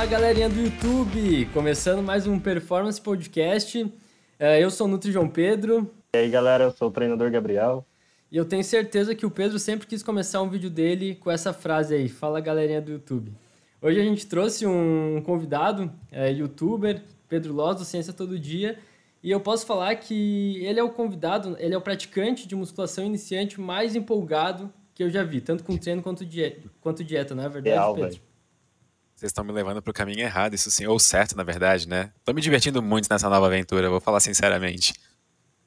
Fala galerinha do YouTube, começando mais um Performance Podcast. É, eu sou o Nutri João Pedro. E aí galera, eu sou o treinador Gabriel. E eu tenho certeza que o Pedro sempre quis começar um vídeo dele com essa frase aí, fala galerinha do YouTube. Hoje a gente trouxe um convidado, é, youtuber, Pedro Loz, do Ciência Todo Dia, e eu posso falar que ele é o convidado, ele é o praticante de musculação iniciante mais empolgado que eu já vi, tanto com treino quanto dieta, quanto dieta não é verdade, Real, Pedro? Véio. Vocês estão me levando para o caminho errado, isso sim, ou certo, na verdade, né? Tô me divertindo muito nessa nova aventura, vou falar sinceramente.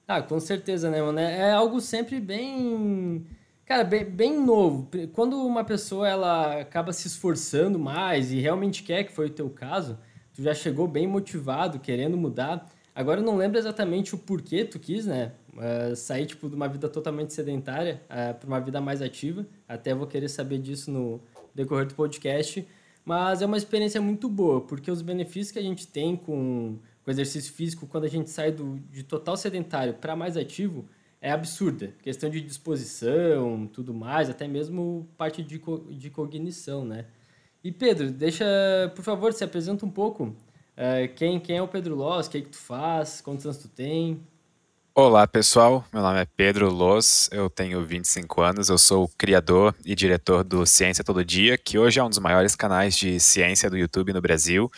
Ah, com certeza, né, mano? É, é algo sempre bem. Cara, bem, bem novo. Quando uma pessoa ela acaba se esforçando mais e realmente quer, que foi o teu caso, tu já chegou bem motivado, querendo mudar. Agora eu não lembro exatamente o porquê tu quis, né? Uh, sair tipo, de uma vida totalmente sedentária uh, é, para uma vida mais ativa. Até vou querer saber disso no decorrer do podcast. Mas é uma experiência muito boa, porque os benefícios que a gente tem com, o exercício físico quando a gente sai do, de total sedentário para mais ativo é absurda. Questão de disposição, tudo mais, até mesmo parte de, de cognição, né? E Pedro, deixa, por favor, se apresenta um pouco. Uh, quem, quem é o Pedro Loss? O que, é que tu faz? Quantos anos tu tem? Olá pessoal, meu nome é Pedro Loz, eu tenho 25 anos, eu sou criador e diretor do Ciência Todo Dia, que hoje é um dos maiores canais de ciência do YouTube no Brasil.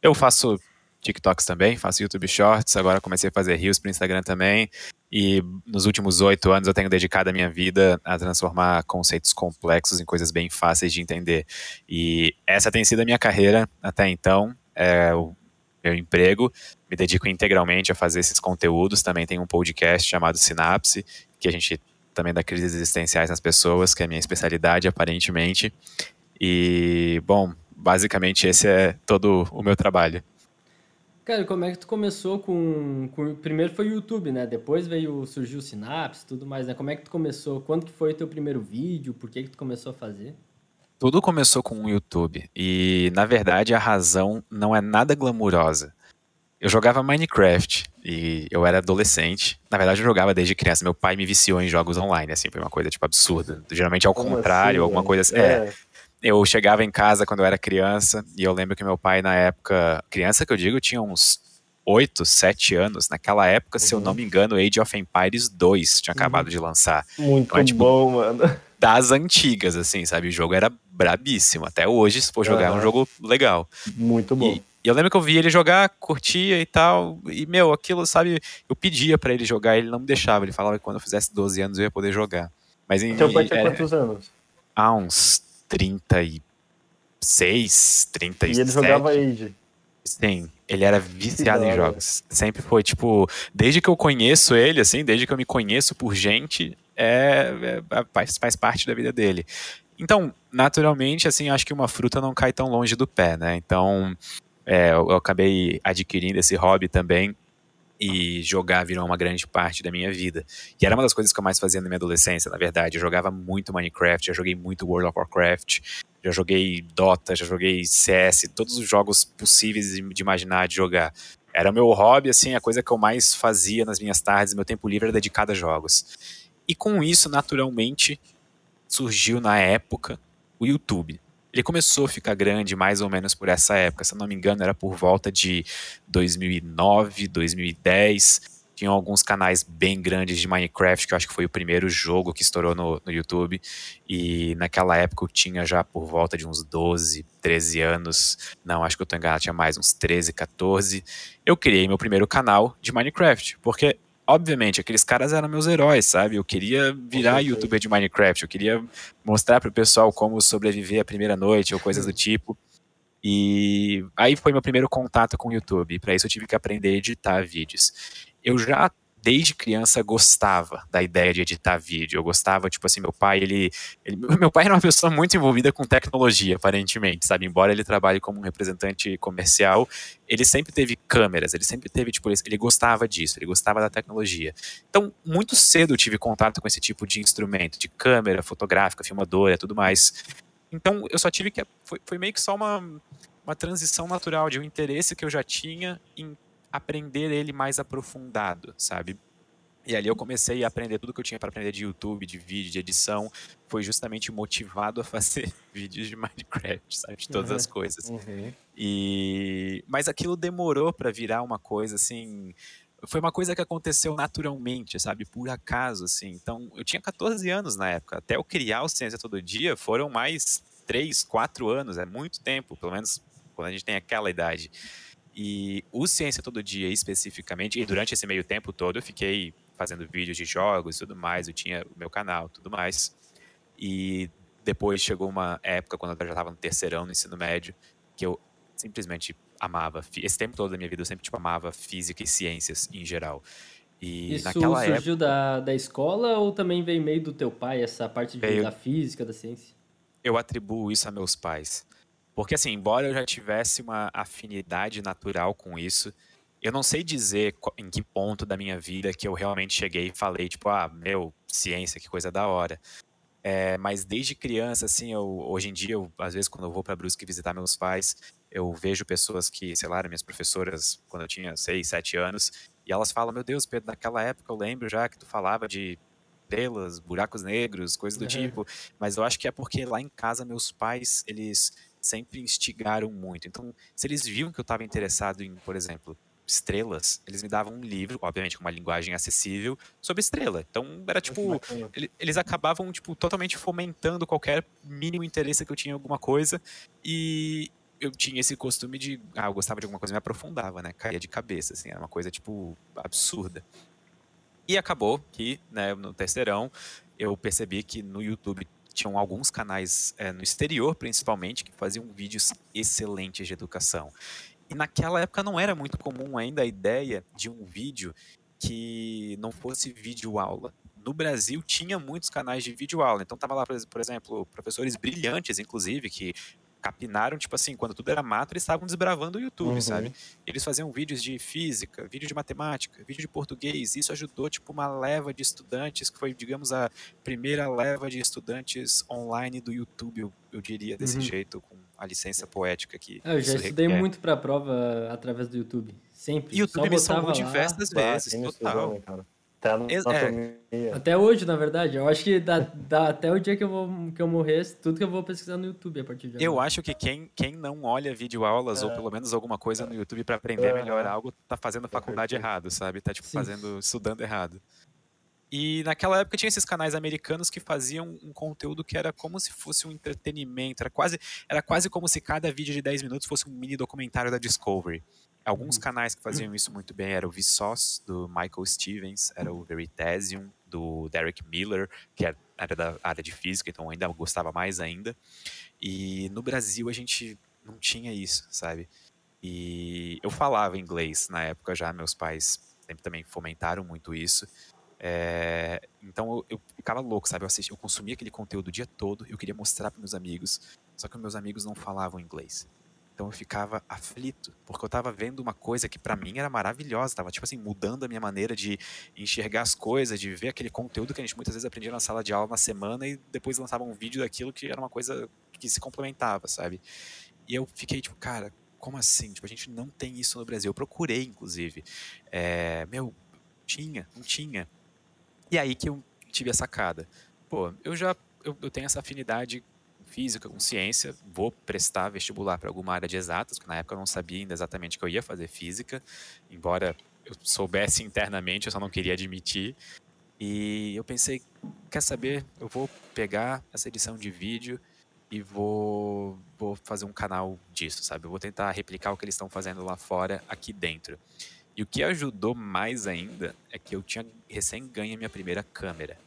Eu faço TikToks também, faço YouTube Shorts, agora comecei a fazer Reels para Instagram também, e nos últimos oito anos eu tenho dedicado a minha vida a transformar conceitos complexos em coisas bem fáceis de entender. E essa tem sido a minha carreira até então. É, o meu emprego, me dedico integralmente a fazer esses conteúdos. Também tem um podcast chamado Sinapse, que a gente também dá crises existenciais nas pessoas, que é a minha especialidade, aparentemente. E, bom, basicamente esse é todo o meu trabalho. Cara, como é que tu começou com, com, Primeiro foi o YouTube, né? Depois veio, surgiu o Sinapse tudo mais, né? Como é que tu começou? Quando que foi o teu primeiro vídeo? Por que que tu começou a fazer? Tudo começou com o YouTube. E, na verdade, a razão não é nada glamurosa. Eu jogava Minecraft e eu era adolescente. Na verdade, eu jogava desde criança. Meu pai me viciou em jogos online, assim, foi uma coisa, tipo, absurda. Geralmente ao Como contrário, assim, alguma coisa assim. É. é. Eu chegava em casa quando eu era criança e eu lembro que meu pai, na época, criança que eu digo, tinha uns 8, 7 anos. Naquela época, uhum. se eu não uhum. me engano, Age of Empires 2 tinha acabado uhum. de lançar. Muito então, é, tipo, bom, mano. Das antigas, assim, sabe? O jogo era brabíssimo. Até hoje, se for jogar, uhum. é um jogo legal. Muito bom. E, e eu lembro que eu via ele jogar, curtia e tal. E, meu, aquilo, sabe, eu pedia para ele jogar, ele não me deixava. Ele falava que quando eu fizesse 12 anos eu ia poder jogar. Mas em. Pai tinha quantos anos? Há uns 36, 37. E ele jogava Age. Sim, ele era viciado em jogos. Sempre foi, tipo, desde que eu conheço ele, assim, desde que eu me conheço por gente, é, é faz, faz parte da vida dele. Então, naturalmente, assim, acho que uma fruta não cai tão longe do pé, né? Então, é, eu, eu acabei adquirindo esse hobby também e jogar virou uma grande parte da minha vida. E era uma das coisas que eu mais fazia na minha adolescência, na verdade. Eu jogava muito Minecraft, já joguei muito World of Warcraft, já joguei Dota, já joguei CS, todos os jogos possíveis de imaginar de jogar. Era meu hobby, assim, a coisa que eu mais fazia nas minhas tardes, meu tempo livre era dedicado a jogos. E com isso, naturalmente, surgiu na época o YouTube. Ele começou a ficar grande mais ou menos por essa época, se eu não me engano, era por volta de 2009, 2010. Tinham alguns canais bem grandes de Minecraft, que eu acho que foi o primeiro jogo que estourou no, no YouTube. E naquela época eu tinha já por volta de uns 12, 13 anos. Não, acho que eu tô enganado, tinha mais uns 13, 14. Eu criei meu primeiro canal de Minecraft, porque obviamente, aqueles caras eram meus heróis, sabe? Eu queria virar youtuber de Minecraft, eu queria mostrar pro pessoal como sobreviver a primeira noite ou coisas do tipo. E aí foi meu primeiro contato com o YouTube. Para isso eu tive que aprender a editar vídeos. Eu já desde criança gostava da ideia de editar vídeo. Eu gostava, tipo assim, meu pai, ele, ele, Meu pai era uma pessoa muito envolvida com tecnologia, aparentemente, sabe? Embora ele trabalhe como um representante comercial, ele sempre teve câmeras, ele sempre teve, tipo, ele, gostava disso, ele gostava da tecnologia. Então, muito cedo eu tive contato com esse tipo de instrumento, de câmera fotográfica, filmadora, tudo mais. Então, eu só tive que. Foi, foi meio que só uma, uma transição natural de um interesse que eu já tinha em aprender ele mais aprofundado, sabe? E ali eu comecei a aprender tudo que eu tinha para aprender de YouTube, de vídeo, de edição. Foi justamente motivado a fazer vídeos de Minecraft, sabe? De todas uhum. as coisas. Uhum. E... Mas aquilo demorou para virar uma coisa assim. Foi uma coisa que aconteceu naturalmente, sabe? Por acaso, assim. Então, eu tinha 14 anos na época. Até eu criar o Ciência Todo Dia foram mais 3, 4 anos. É muito tempo, pelo menos quando a gente tem aquela idade. E o Ciência Todo Dia, especificamente, e durante esse meio tempo todo, eu fiquei fazendo vídeos de jogos e tudo mais, eu tinha o meu canal tudo mais. E depois chegou uma época, quando eu já estava no terceirão, no ensino médio, que eu simplesmente amava. Esse tempo todo da minha vida eu sempre tipo, amava física e ciências em geral. E Isso naquela surgiu época, da, da escola ou também veio meio do teu pai, essa parte de, veio, da física, da ciência? Eu atribuo isso a meus pais. Porque, assim, embora eu já tivesse uma afinidade natural com isso, eu não sei dizer em que ponto da minha vida que eu realmente cheguei e falei, tipo, ah, meu, ciência, que coisa da hora. É, mas desde criança, assim, eu, hoje em dia, eu, às vezes, quando eu vou para Brusque visitar meus pais, eu vejo pessoas que, sei lá, eram minhas professoras quando eu tinha 6, 7 anos, e elas falam, meu Deus, Pedro, naquela época eu lembro já que tu falava de estrelas, buracos negros, coisas do uhum. tipo, mas eu acho que é porque lá em casa meus pais, eles sempre instigaram muito. Então, se eles viam que eu estava interessado em, por exemplo, estrelas, eles me davam um livro, obviamente com uma linguagem acessível, sobre estrela. Então, era tipo, eles acabavam tipo totalmente fomentando qualquer mínimo interesse que eu tinha em alguma coisa e eu tinha esse costume de, ah, eu gostava de alguma coisa, me aprofundava, né? Caía de cabeça, assim, era uma coisa tipo absurda. E acabou que, né, no terceirão, eu percebi que no YouTube tinham alguns canais é, no exterior, principalmente, que faziam vídeos excelentes de educação. E naquela época não era muito comum ainda a ideia de um vídeo que não fosse vídeo aula. No Brasil tinha muitos canais de vídeo aula, então tava lá, por exemplo, professores brilhantes, inclusive, que capinaram, tipo assim, quando tudo era mato, eles estavam desbravando o YouTube, uhum. sabe? Eles faziam vídeos de física, vídeo de matemática, vídeo de português. Isso ajudou, tipo, uma leva de estudantes, que foi, digamos, a primeira leva de estudantes online do YouTube, eu, eu diria desse uhum. jeito, com a licença poética que. Ah, eu já estudei requer. muito pra prova através do YouTube. Sempre. E o YouTube me salvou diversas vezes, total. Estudou, cara. Até, é. até hoje, na verdade. Eu acho que dá, dá, até o dia que eu, vou, que eu morrer, tudo que eu vou pesquisar no YouTube a partir de agora. Eu acho que quem, quem não olha videoaulas é. ou pelo menos alguma coisa no YouTube para aprender melhor algo, tá fazendo a faculdade errado, sabe? Tá tipo Sim. fazendo, estudando errado. E naquela época tinha esses canais americanos que faziam um conteúdo que era como se fosse um entretenimento, era quase, era quase como se cada vídeo de 10 minutos fosse um mini documentário da Discovery. Alguns uhum. canais que faziam isso muito bem era o Vsauce, do Michael Stevens, era o Veritasium, do Derek Miller, que é, era da área de física, então ainda gostava mais ainda. E no Brasil a gente não tinha isso, sabe? E eu falava inglês na época já, meus pais sempre também fomentaram muito isso. É, então eu, eu, ficava louco, sabe? Eu, assistia, eu consumia aquele conteúdo o dia todo, eu queria mostrar para meus amigos, só que meus amigos não falavam inglês. Então eu ficava aflito, porque eu estava vendo uma coisa que para mim era maravilhosa, estava tipo assim, mudando a minha maneira de enxergar as coisas, de ver aquele conteúdo que a gente muitas vezes aprendia na sala de aula na semana e depois lançava um vídeo daquilo que era uma coisa que se complementava, sabe? E eu fiquei tipo, cara, como assim? Tipo, a gente não tem isso no Brasil. Eu procurei, inclusive. É, meu, tinha, não tinha. E aí que eu tive a sacada. Pô, eu já eu, eu tenho essa afinidade física, com ciência, vou prestar vestibular para alguma área de exatas, que na época eu não sabia ainda exatamente que eu ia fazer física, embora eu soubesse internamente, eu só não queria admitir. E eu pensei, quer saber, eu vou pegar essa edição de vídeo e vou, vou fazer um canal disso, sabe? Eu vou tentar replicar o que eles estão fazendo lá fora, aqui dentro. E o que ajudou mais ainda é que eu tinha recém ganho minha primeira câmera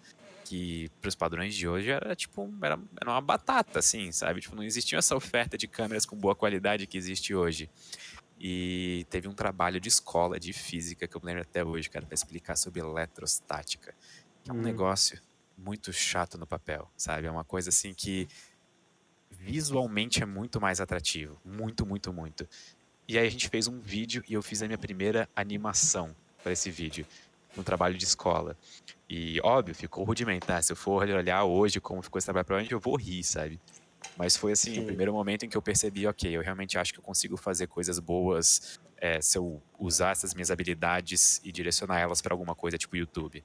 que para os padrões de hoje era tipo era, era uma batata, assim, sabe? Tipo, não existia essa oferta de câmeras com boa qualidade que existe hoje. E teve um trabalho de escola de física que eu lembro até hoje, cara, para explicar sobre eletrostática, que é um hum. negócio muito chato no papel, sabe? É uma coisa assim que visualmente é muito mais atrativo, muito, muito, muito. E aí a gente fez um vídeo e eu fiz a minha primeira animação para esse vídeo, um trabalho de escola. E, óbvio, ficou rudimentar. Se eu for olhar hoje como ficou esse trabalho, provavelmente eu vou rir, sabe? Mas foi assim, Sim. o primeiro momento em que eu percebi, ok, eu realmente acho que eu consigo fazer coisas boas é, se eu usar essas minhas habilidades e direcionar elas para alguma coisa, tipo YouTube.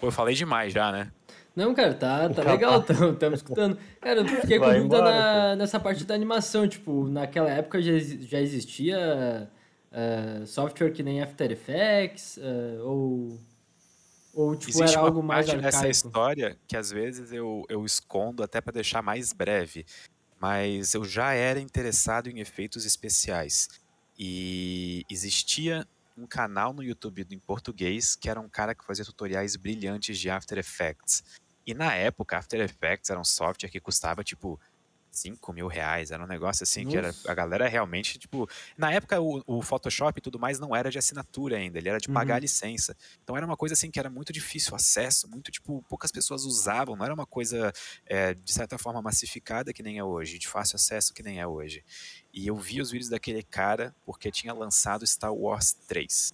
Pô, eu falei demais já, né? Não, cara, tá, tá legal, estamos escutando. Cara, eu fiquei com dúvida na, nessa parte da animação, tipo, naquela época já, já existia uh, software que nem After Effects, uh, ou, ou tipo, Existe era algo mais parte arcaico? nessa história que às vezes eu, eu escondo até para deixar mais breve, mas eu já era interessado em efeitos especiais. E existia um canal no YouTube em português que era um cara que fazia tutoriais brilhantes de After Effects. E na época, After Effects era um software que custava tipo 5 mil reais. Era um negócio assim Nossa. que era, a galera realmente, tipo. Na época, o, o, Photoshop e tudo mais não era de assinatura ainda, ele era de pagar uhum. a licença. Então era uma coisa assim que era muito difícil o acesso, muito, tipo, poucas pessoas usavam, não era uma coisa, é, de certa forma, massificada que nem é hoje, de fácil acesso que nem é hoje. E eu vi os vídeos daquele cara porque tinha lançado Star Wars 3.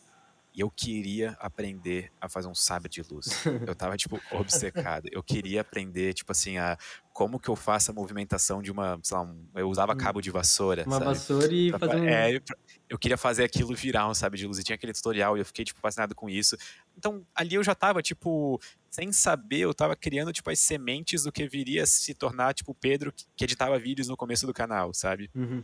E eu queria aprender a fazer um sabre de luz. Eu tava, tipo, obcecado. Eu queria aprender, tipo assim, a como que eu faço a movimentação de uma, sei lá, um, eu usava hum. cabo de vassoura, Uma sabe? vassoura e pra, fazer um... É, eu queria fazer aquilo virar um sabre de luz. E tinha aquele tutorial e eu fiquei, tipo, fascinado com isso. Então, ali eu já tava, tipo, sem saber, eu tava criando, tipo, as sementes do que viria a se tornar, tipo, o Pedro que editava vídeos no começo do canal, sabe? Uhum.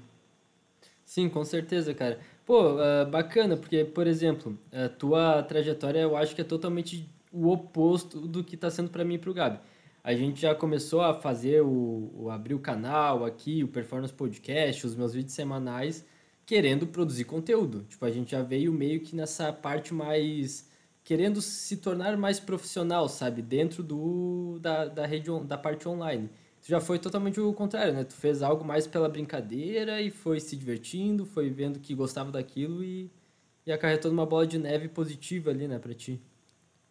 Sim, com certeza, cara. Pô, uh, bacana, porque, por exemplo, a tua trajetória eu acho que é totalmente o oposto do que está sendo para mim e para o Gabi. A gente já começou a fazer o, o, abrir o canal aqui, o Performance Podcast, os meus vídeos semanais, querendo produzir conteúdo. Tipo, a gente já veio meio que nessa parte mais querendo se tornar mais profissional, sabe, dentro do da, da rede da parte online. Tu já foi totalmente o contrário, né? Tu fez algo mais pela brincadeira e foi se divertindo, foi vendo que gostava daquilo e, e acarretou numa bola de neve positiva ali, né, pra ti.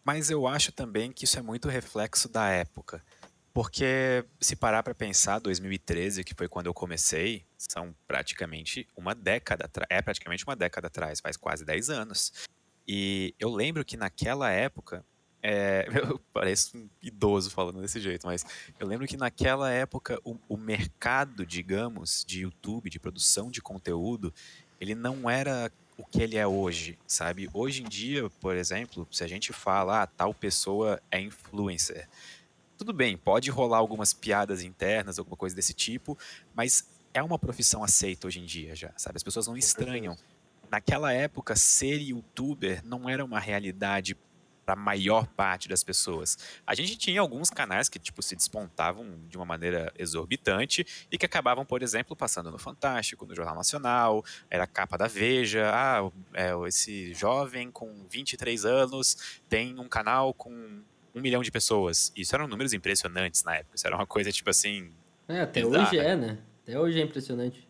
Mas eu acho também que isso é muito reflexo da época. Porque se parar para pensar, 2013, que foi quando eu comecei, são praticamente uma década, é praticamente uma década atrás, faz quase 10 anos. E eu lembro que naquela época é, eu pareço um idoso falando desse jeito, mas eu lembro que naquela época o, o, mercado, digamos, de YouTube, de produção de conteúdo, ele não era o que ele é hoje, sabe? Hoje em dia, por exemplo, se a gente fala, ah, tal pessoa é influencer, tudo bem, pode rolar algumas piadas internas, alguma coisa desse tipo, mas é uma profissão aceita hoje em dia já, sabe? As pessoas não estranham. Naquela época, ser youtuber não era uma realidade para a maior parte das pessoas. A gente tinha alguns canais que tipo se despontavam de uma maneira exorbitante e que acabavam, por exemplo, passando no Fantástico, no Jornal Nacional, era a capa da Veja, ah, é, esse jovem com 23 anos tem um canal com um milhão de pessoas. Isso eram números impressionantes na época, isso era uma coisa tipo assim... É, até bizarra. hoje é, né? Até hoje é impressionante.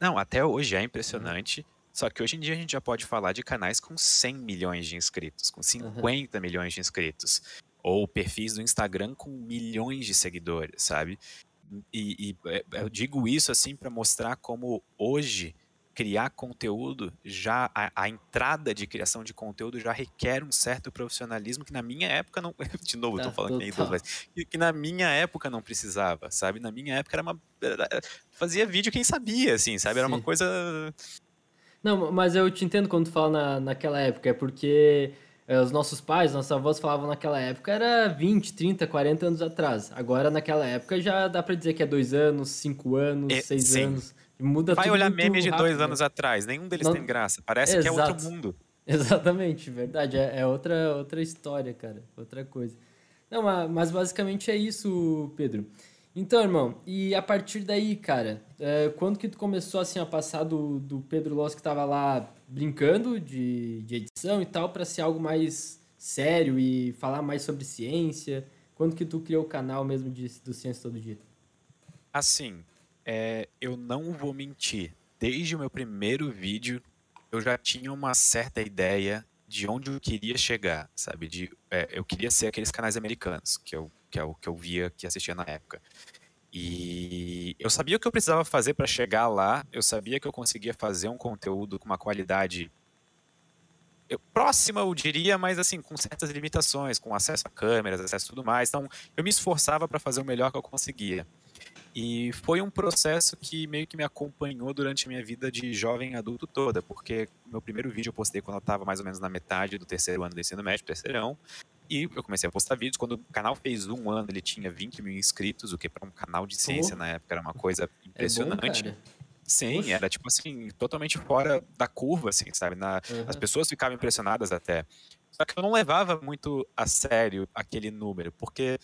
Não, até hoje é impressionante. Uhum. Só que hoje em dia a gente já pode falar de canais com 100 milhões de inscritos, com 50 uhum. milhões de inscritos. Ou perfis do Instagram com milhões de seguidores, sabe? E, e é, eu digo isso assim para mostrar como hoje criar conteúdo já a, a, entrada de criação de conteúdo já requer um certo profissionalismo que na minha época não de novo estou falando que, nem mas, que, que na minha época não precisava sabe na minha época era uma era, fazia vídeo quem sabia assim sabe era Sim. uma coisa não, mas eu te entendo quando tu fala na, naquela época, é porque é, os nossos pais, nossos avós falavam naquela época era 20, 30, 40 anos atrás. Agora, naquela época, já dá pra dizer que é dois anos, cinco anos, é, seis sim. anos. Muda Vai olhar memes de dois anos atrás, nenhum deles Não... tem graça. Parece Exato. que é outro mundo. Exatamente, verdade. É, é, outra, outra história, cara. Outra coisa. Não, mas basicamente é isso, Pedro. Então, irmão, e a partir daí, cara, é, quando que tu começou assim a passar do, do Pedro Loss que tava lá brincando de, de edição e tal para ser algo mais sério e falar mais sobre ciência? Quando que tu criou o canal mesmo de, do Ciência Todo Dia? Assim, é, eu não vou mentir. Desde o meu primeiro vídeo, eu já tinha uma certa ideia de onde eu queria chegar, sabe? De, é, eu queria ser aqueles canais americanos que eu que é o que eu via, que assistia na época. E eu sabia o que eu precisava fazer para chegar lá, eu sabia que eu conseguia fazer um conteúdo com uma qualidade eu, próxima, eu diria, mas assim, com certas limitações, com acesso a câmeras, acesso a tudo mais. Então, eu me esforçava para fazer o melhor que eu conseguia. E foi um processo que meio que me acompanhou durante a minha vida de jovem adulto toda, porque meu primeiro vídeo eu postei quando eu estava mais ou menos na metade do terceiro ano do ensino médio, terceirão, e eu comecei a postar vídeos. Quando o canal fez um ano, ele tinha 20 mil inscritos, o que para um canal de ciência oh. na época era uma coisa impressionante. É bom, Sim, era tipo assim, totalmente fora da curva, assim, sabe? Na, uhum. As pessoas ficavam impressionadas até. Só que eu não levava muito a sério aquele número, porque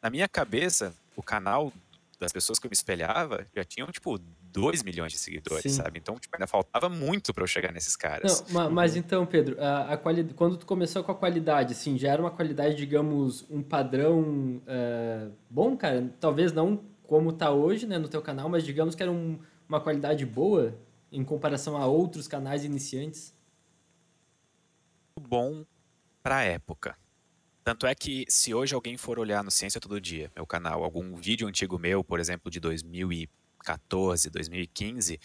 na minha cabeça, o canal das pessoas que eu me espelhava já tinham, tipo, 2 milhões de seguidores, Sim. sabe? Então, tipo, ainda faltava muito para eu chegar nesses caras. Não, mas então, Pedro, a, a quali... quando tu começou com a qualidade, assim, já era uma qualidade, digamos, um padrão uh, bom, cara? Talvez não como tá hoje, né, no teu canal, mas digamos que era um, uma qualidade boa em comparação a outros canais iniciantes? Bom para a época. Tanto é que se hoje alguém for olhar no Ciência Todo Dia, meu canal, algum vídeo antigo meu, por exemplo, de 2014, 2015,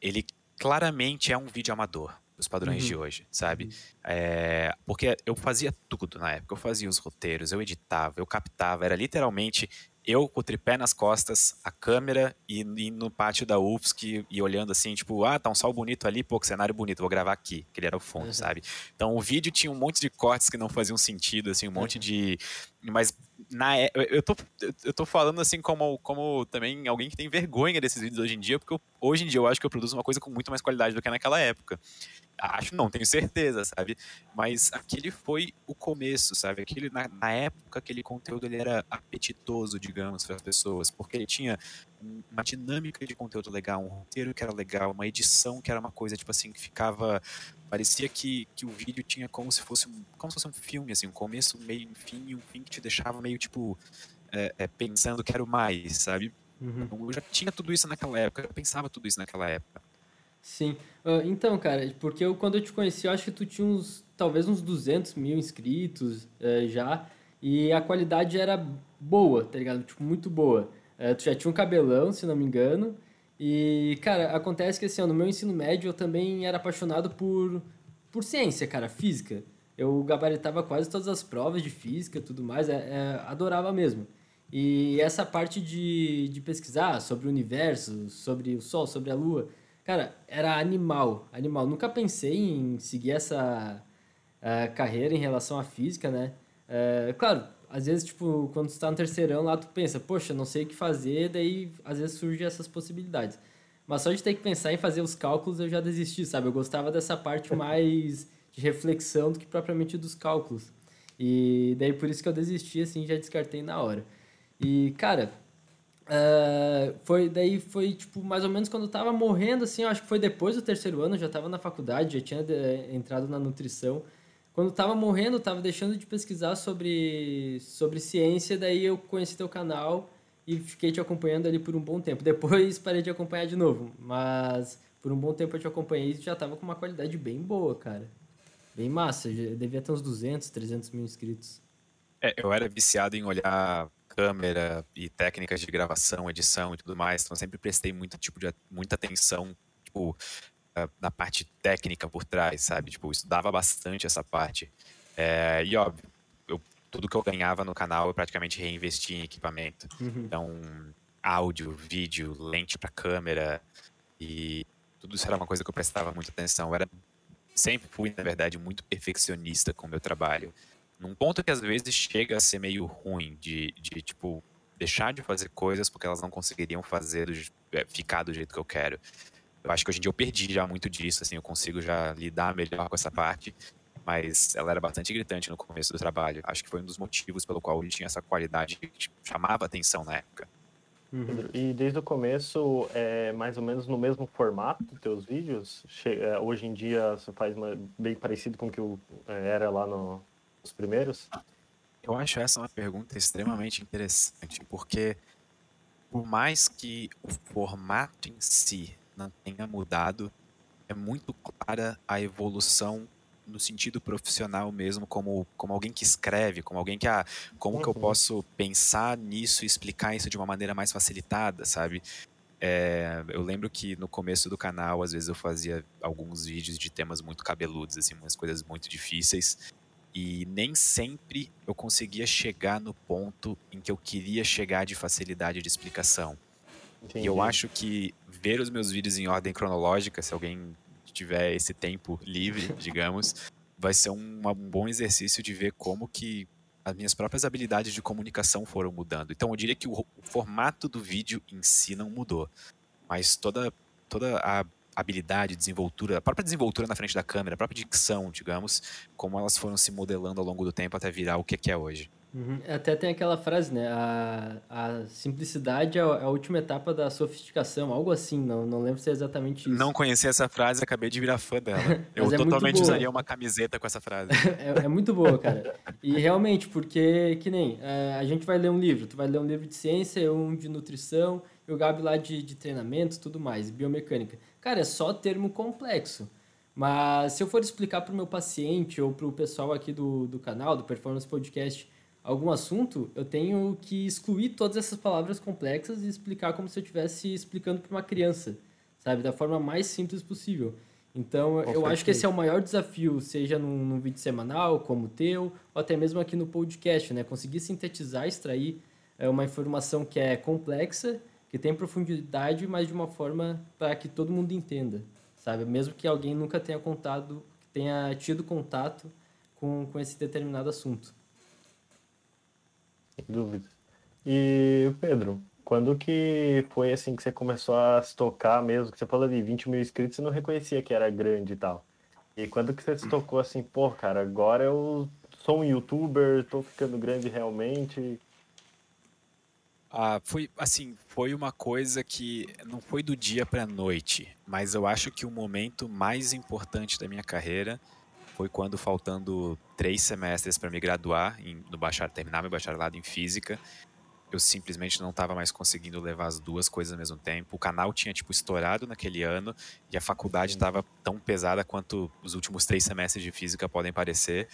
ele claramente é um vídeo amador dos padrões uhum. de hoje, sabe? Uhum. É, porque eu fazia tudo na época, eu fazia os roteiros, eu editava, eu captava, era literalmente eu com o tripé nas costas, a câmera e, e, no pátio da UFSC e olhando assim, tipo, ah, tá um sol bonito ali, pô, que cenário bonito, vou gravar aqui, que ele era o fundo, uhum. sabe? Então o vídeo tinha um monte de cortes que não faziam sentido, assim, um monte uhum. de. Mas na, é, eu, tô, eu tô falando assim como, como também alguém que tem vergonha desses vídeos hoje em dia, porque eu, hoje em dia eu acho que eu produzo uma coisa com muito mais qualidade do que naquela época. Acho não, tenho certeza, sabe? Mas aquele foi o começo, sabe? Aquele, na, na época, aquele conteúdo ele era apetitoso, digamos, para as pessoas, porque ele tinha uma dinâmica de conteúdo legal, um roteiro que era legal, uma edição que era uma coisa, tipo assim, que ficava. Parecia que, que o vídeo tinha como se fosse um, como se fosse um filme, assim, um começo, um meio, um fim, e um fim que te deixava meio, tipo, é, é, pensando quero mais, sabe? Uhum. Então, eu já tinha tudo isso naquela época, eu pensava tudo isso naquela época. Sim. Uh, então, cara, porque eu, quando eu te conheci, eu acho que tu tinha uns, talvez uns 200 mil inscritos uh, já, e a qualidade era boa, tá ligado? Tipo, muito boa. Uh, tu já tinha um cabelão, se não me engano, e, cara, acontece que, assim, ó, no meu ensino médio eu também era apaixonado por, por ciência, cara, física. Eu gabaritava quase todas as provas de física tudo mais, é, é, adorava mesmo. E essa parte de, de pesquisar sobre o universo, sobre o Sol, sobre a Lua, Cara, era animal, animal. Nunca pensei em seguir essa uh, carreira em relação à física, né? Uh, claro, às vezes, tipo, quando tu tá no terceirão lá, tu pensa, poxa, não sei o que fazer, daí às vezes surgem essas possibilidades. Mas só de ter que pensar em fazer os cálculos eu já desisti, sabe? Eu gostava dessa parte mais de reflexão do que propriamente dos cálculos. E daí por isso que eu desisti, assim, já descartei na hora. E, cara, Uh, foi daí foi tipo mais ou menos quando eu tava morrendo assim, eu acho que foi depois do terceiro ano, eu já tava na faculdade, já tinha de, entrado na nutrição. Quando eu tava morrendo, eu tava deixando de pesquisar sobre sobre ciência, daí eu conheci teu canal e fiquei te acompanhando ali por um bom tempo. Depois parei de acompanhar de novo, mas por um bom tempo eu te acompanhei e já tava com uma qualidade bem boa, cara. Bem massa, já devia ter uns 200, 300 mil inscritos. É, eu era viciado em olhar câmera e técnicas de gravação, edição e tudo mais, então eu sempre prestei muito tipo de muita atenção, tipo, na parte técnica por trás, sabe? Tipo, eu estudava bastante essa parte. É, e óbvio, eu, tudo que eu ganhava no canal eu praticamente reinvesti em equipamento. Uhum. Então, áudio, vídeo, lente para câmera e tudo isso era uma coisa que eu prestava muita atenção. Eu era sempre fui, na verdade, muito perfeccionista com o meu trabalho num ponto que às vezes chega a ser meio ruim de, de tipo, deixar de fazer coisas porque elas não conseguiriam fazer, do, é, ficar do jeito que eu quero. Eu acho que hoje em dia eu perdi já muito disso, assim, eu consigo já lidar melhor com essa parte, mas ela era bastante gritante no começo do trabalho. Acho que foi um dos motivos pelo qual ele tinha essa qualidade que chamava atenção na época. Uhum. E desde o começo, é mais ou menos no mesmo formato dos teus vídeos? É, hoje em dia você faz uma, bem parecido com o que é, era lá no, os primeiros? Eu acho essa uma pergunta extremamente interessante, porque por mais que o formato em si não tenha mudado, é muito clara a evolução no sentido profissional mesmo, como, como alguém que escreve, como alguém que, ah, como uhum. que eu uhum. posso pensar nisso e explicar isso de uma maneira mais facilitada, sabe? É, eu lembro que no começo do canal, às vezes eu fazia alguns vídeos de temas muito cabeludos, assim, umas coisas muito difíceis, e nem sempre eu conseguia chegar no ponto em que eu queria chegar de facilidade de explicação. Entendi. E eu acho que ver os meus vídeos em ordem cronológica, se alguém tiver esse tempo livre, digamos, vai ser um, um bom exercício de ver como que as minhas próprias habilidades de comunicação foram mudando. Então eu diria que o, o formato do vídeo em si não mudou, mas toda, toda a habilidade, desenvoltura, a própria desenvoltura na frente da câmera, a própria dicção, digamos, como elas foram se modelando ao longo do tempo até virar o que é hoje. Uhum. Até tem aquela frase, né? A, a simplicidade é, é a última etapa da sofisticação, algo assim, não, não lembro se é exatamente isso. Não conhecia essa frase, acabei de virar fã dela. Eu é totalmente usaria uma camiseta com essa frase. é, é, muito boa, cara. E realmente, porque, que nem, é, a gente vai ler um livro, tu vai ler um livro de ciência, um de nutrição, e o Gabi lá de, de treinamento tudo mais, biomecânica. Cara, é só termo complexo. Mas se eu for explicar para o meu paciente ou para o pessoal aqui do, do canal, do Performance Podcast, algum assunto, eu tenho que excluir todas essas palavras complexas e explicar como se eu estivesse explicando para uma criança, sabe? Da forma mais simples possível. Então, eu acho que esse é o maior desafio, seja num, num, vídeo semanal, como o teu, ou até mesmo aqui no podcast, né? Conseguir sintetizar, extrair é, uma informação que é complexa, que tem profundidade, mas de uma forma para que todo mundo entenda, sabe? Mesmo que alguém nunca tenha contado, tenha tido contato com, com esse determinado assunto. Sem dúvida. E, Pedro, quando que foi assim que você começou a se tocar mesmo? Que você falou de 20 mil inscritos, você não reconhecia que era grande e tal. E quando que você se tocou assim, pô, cara, agora eu sou um youtuber, tô ficando grande realmente? Ah, foi assim, foi uma coisa que não foi do dia para noite, mas eu acho que o momento mais importante da minha carreira foi quando, faltando três semestres para me graduar, em, no bachar, terminar meu bacharelado em física, eu simplesmente não estava mais conseguindo levar as duas coisas ao mesmo tempo. O canal tinha, tipo, estourado naquele ano e a faculdade estava tão pesada quanto os últimos três semestres de física podem parecer.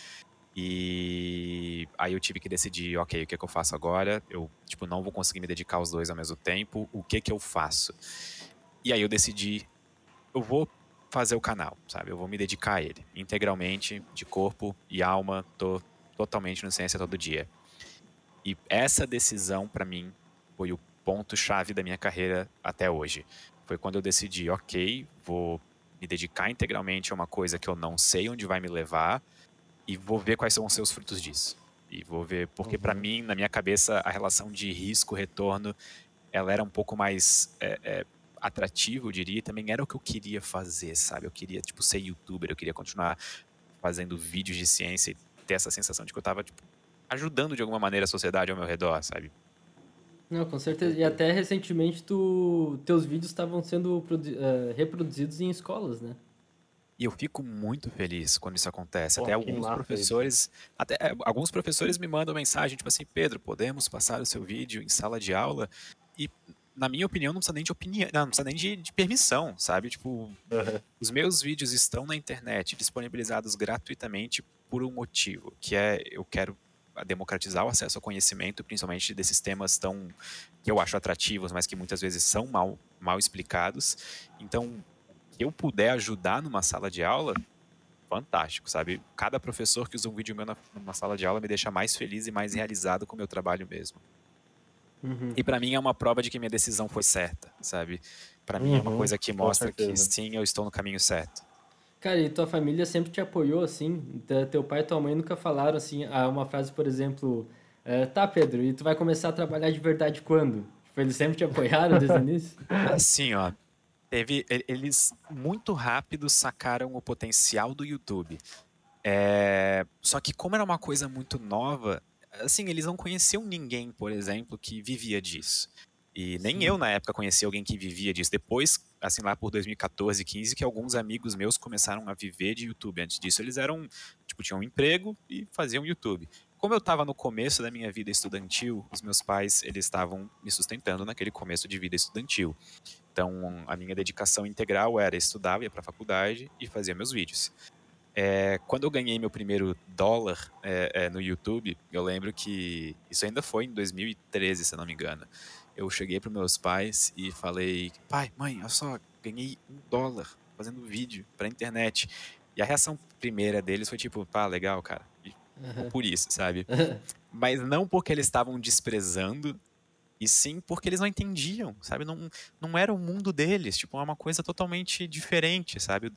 E aí eu tive que decidir, ok, o que, é que eu faço agora? Eu, tipo, não vou conseguir me dedicar aos dois ao mesmo tempo. O que que eu faço? E aí eu decidi, eu vou fazer o canal, sabe? Eu vou me dedicar a ele integralmente, de corpo e alma, tô totalmente no ciência todo dia. E essa decisão para mim foi o ponto chave da minha carreira até hoje. Foi quando eu decidi, OK, vou me dedicar integralmente a uma coisa que eu não sei onde vai me levar e vou ver quais são os frutos disso. E vou ver, porque uhum. para mim, na minha cabeça, a relação de risco-retorno, ela era um pouco mais é, é, atrativo, eu diria, também era o que eu queria fazer, sabe? Eu queria, tipo, ser youtuber, eu queria continuar fazendo vídeos de ciência e ter essa sensação de que eu tava, tipo, ajudando de alguma maneira a sociedade ao meu redor, sabe? Não, com certeza. E até recentemente tu, teus vídeos estavam sendo uh, reproduzidos em escolas, né? E eu fico muito feliz quando isso acontece. Pô, até alguns professores, até é, alguns professores me mandam mensagem tipo assim, Pedro, podemos passar o seu vídeo em sala de aula? E na minha opinião, não precisa nem de opinião, não, não precisa nem de, de permissão, sabe? Tipo, uhum. os meus vídeos estão na internet, disponibilizados gratuitamente por um motivo, que é eu quero democratizar o acesso ao conhecimento, principalmente desses temas tão que eu acho atrativos, mas que muitas vezes são mal, mal explicados. Então, que eu puder ajudar numa sala de aula, fantástico, sabe? Cada professor que usa um vídeo meu numa sala de aula me deixa mais feliz e mais realizado com o meu trabalho mesmo. Uhum. E para mim é uma prova de que minha decisão foi certa, sabe? Para mim uhum, é uma uhum. coisa que mostra que sim, eu estou no caminho certo. Cara, e tua família sempre te apoiou, assim? Teu pai e tua mãe nunca falaram, assim, uma frase, por exemplo, é, tá, Pedro, e tu vai começar a trabalhar de verdade quando? Tipo, eles sempre te apoiaram desde o início? Assim, ó, teve, eles muito rápido sacaram o potencial do YouTube. É, só que como era uma coisa muito nova, assim, eles não conheciam ninguém, por exemplo, que vivia disso. E nem Sim. eu, na época, conheci alguém que vivia disso. Depois, assim, lá por 2014, 15, que alguns amigos meus começaram a viver de YouTube. Antes disso, eles eram, tipo, tinham um emprego e faziam YouTube. Como eu estava no começo da minha vida estudantil, os meus pais, eles estavam me sustentando naquele começo de vida estudantil. Então, a minha dedicação integral era estudar, ia para a faculdade e fazia meus vídeos. É, quando eu ganhei meu primeiro dólar é, é, no YouTube, eu lembro que isso ainda foi em 2013, se não me engano. Eu cheguei para meus pais e falei: pai, mãe, eu só ganhei um dólar fazendo vídeo para internet. E a reação primeira deles foi tipo: pá, legal, cara. E uhum. por isso, sabe? Mas não porque eles estavam desprezando e sim porque eles não entendiam, sabe? Não, não era o mundo deles, tipo, é uma coisa totalmente diferente, sabe?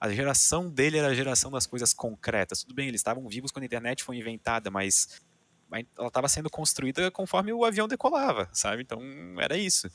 A geração dele era a geração das coisas concretas. Tudo bem, eles estavam vivos quando a internet foi inventada, mas ela estava sendo construída conforme o avião decolava, sabe? Então era isso.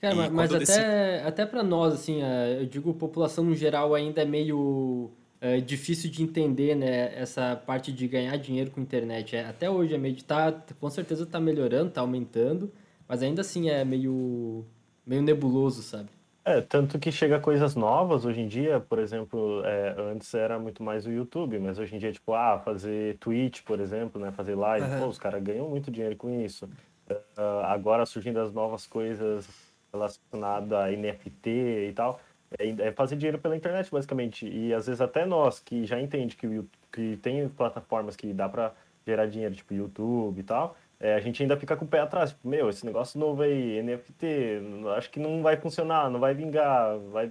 Cara, e mas até, desse... até para nós, assim, é, eu digo população no geral ainda é meio é, difícil de entender, né? Essa parte de ganhar dinheiro com internet. É, até hoje é meio tá, com certeza está melhorando, está aumentando, mas ainda assim é meio, meio nebuloso, sabe? É, tanto que chega coisas novas hoje em dia, por exemplo, é, antes era muito mais o YouTube, mas hoje em dia, tipo, ah, fazer Twitch, por exemplo, né, fazer live, uhum. pô, os caras ganham muito dinheiro com isso. Uh, agora surgindo as novas coisas relacionadas a NFT e tal, é, é, fazer dinheiro pela internet, basicamente. E às vezes até nós, que já entende que, o, que tem plataformas que dá para gerar dinheiro, tipo YouTube e tal, é, a gente ainda fica com o pé atrás. Tipo, meu, esse negócio novo aí, NFT, acho que não vai funcionar, não vai vingar, vai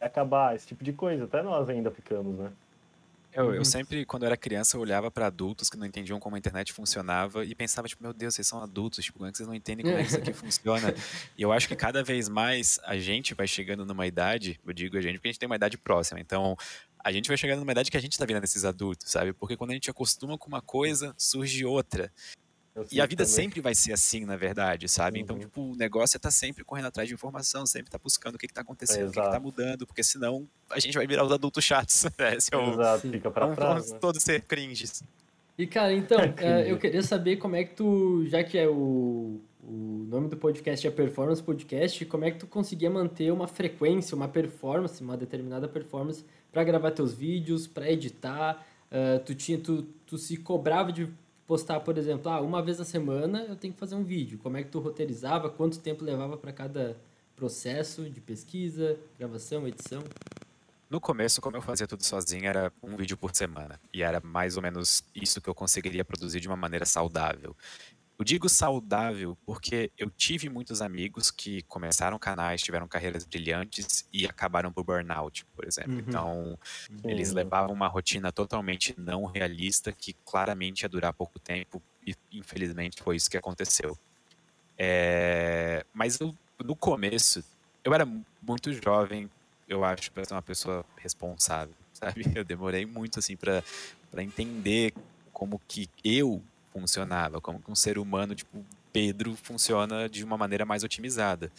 acabar, esse tipo de coisa. Até nós ainda ficamos, né? Eu, eu uhum. sempre, quando eu era criança, eu olhava para adultos que não entendiam como a internet funcionava e pensava, tipo, meu Deus, vocês são adultos, tipo, como é que vocês não entendem como é que isso aqui funciona? E eu acho que cada vez mais a gente vai chegando numa idade, eu digo a gente porque a gente tem uma idade próxima, então a gente vai chegando numa idade que a gente tá virando esses adultos, sabe? Porque quando a gente acostuma com uma coisa, surge outra. E a vida também. sempre vai ser assim, na verdade, sabe? Então, uhum. Então, tipo, o negócio é estar tá sempre correndo atrás de informação, sempre estar tá buscando o que está acontecendo, é, o que está mudando, porque senão a gente vai virar os adultos chatos. Né? Esse é o, exato, fica pra vamos, trás. Vamos né? todos ser cringes. E, cara, então, é, eu queria saber como é que tu, já que é o, o nome do podcast é Performance Podcast, como é que tu conseguia manter uma frequência, uma performance, uma determinada performance para gravar teus vídeos, para editar? Uh, tu, tinha, tu, tu se cobrava de postar, por exemplo, ah, uma vez a semana eu tenho que fazer um vídeo. Como é que tu roteirizava? Quanto tempo levava para cada processo de pesquisa, gravação, edição? No começo, como eu fazia tudo sozinho, era um vídeo por semana. E era mais ou menos isso que eu conseguiria produzir de uma maneira saudável. Eu digo saudável porque eu tive muitos amigos que começaram canais, tiveram carreiras brilhantes e acabaram por burnout, por exemplo. Uhum. Então, eles levavam uma rotina totalmente não realista que claramente ia durar pouco tempo e infelizmente foi isso que aconteceu. É... Mas eu, no começo, eu era muito jovem, eu acho, para ser uma pessoa responsável, sabe? Eu demorei muito assim para entender como que eu funcionava, como que um ser humano, tipo Pedro, funciona de uma maneira mais otimizada.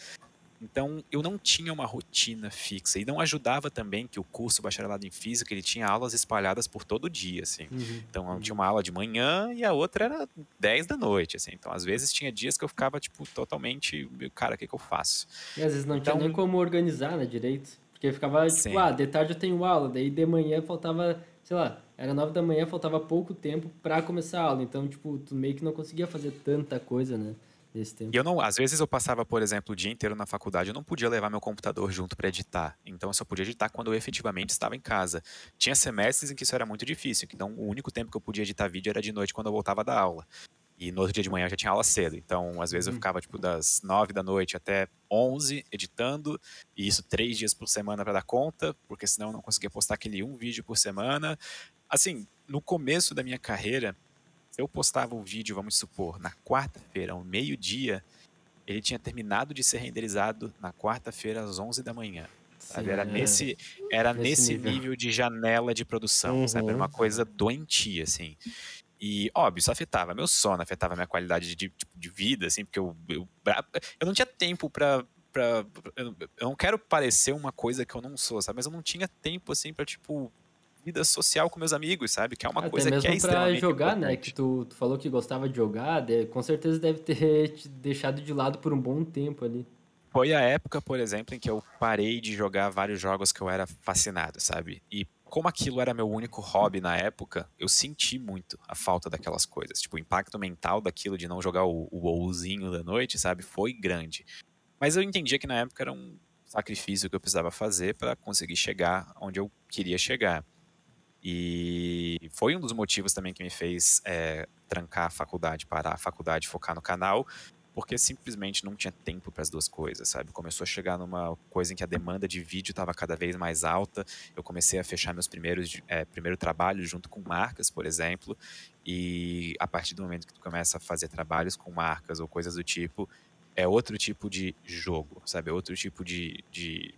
Então, eu não tinha uma rotina fixa. E não ajudava também que o curso bacharelado em física, ele tinha aulas espalhadas por todo dia, assim. Uhum. Então, eu tinha uma aula de manhã e a outra era 10 da noite, assim. Então, às vezes, tinha dias que eu ficava, tipo, totalmente... Cara, o que, que eu faço? E às vezes não então, tinha nem como organizar, né, direito. Porque ficava, tipo, sim. ah, de tarde eu tenho aula. Daí, de manhã, faltava, sei lá, era nove da manhã, faltava pouco tempo para começar a aula. Então, tipo, tu meio que não conseguia fazer tanta coisa, né? Nesse tempo. E eu não, às vezes eu passava, por exemplo, o dia inteiro na faculdade, eu não podia levar meu computador junto para editar. Então eu só podia editar quando eu efetivamente estava em casa. Tinha semestres em que isso era muito difícil, então o único tempo que eu podia editar vídeo era de noite quando eu voltava da aula. E no outro dia de manhã eu já tinha aula cedo. Então, às vezes eu uhum. ficava, tipo, das nove da noite até onze editando. E isso três dias por semana para dar conta, porque senão eu não conseguia postar aquele um vídeo por semana assim, no começo da minha carreira, eu postava um vídeo, vamos supor, na quarta-feira, ao meio-dia, ele tinha terminado de ser renderizado na quarta-feira às 11 da manhã. Sim, era nesse, era nesse, nível. nível. de janela de produção, uhum. sabe? Era uma coisa doentia, assim. E, óbvio, isso afetava meu sono, afetava minha qualidade de, de, de vida, assim, porque eu, eu, eu não tinha tempo para Pra, eu não quero parecer uma coisa que eu não sou, sabe? Mas eu não tinha tempo, assim, pra, tipo, vida social com meus amigos, sabe? Que é uma Até coisa que é extremamente pra jogar, né? importante. né? Que tu, tu, falou que gostava de jogar, de, com certeza deve ter te deixado de lado por um bom tempo ali. Foi a época, por exemplo, em que eu parei de jogar vários jogos que eu era fascinado, sabe? E como aquilo era meu único hobby na época, eu senti muito a falta daquelas coisas. Tipo, o impacto mental daquilo de não jogar o, o WoWzinho da noite, sabe? Foi grande. Mas eu entendia que na época era um sacrifício que eu precisava fazer para conseguir chegar onde eu queria chegar. E foi um dos motivos também que me fez é, trancar a faculdade, parar a faculdade, focar no canal, porque simplesmente não tinha tempo para as duas coisas, sabe? Começou a chegar numa coisa em que a demanda de vídeo estava cada vez mais alta. Eu comecei a fechar meus primeiros é, primeiro trabalho junto com marcas, por exemplo, e a partir do momento que tu começa a fazer trabalhos com marcas ou coisas do tipo, é outro tipo de jogo, sabe? É outro tipo de, de,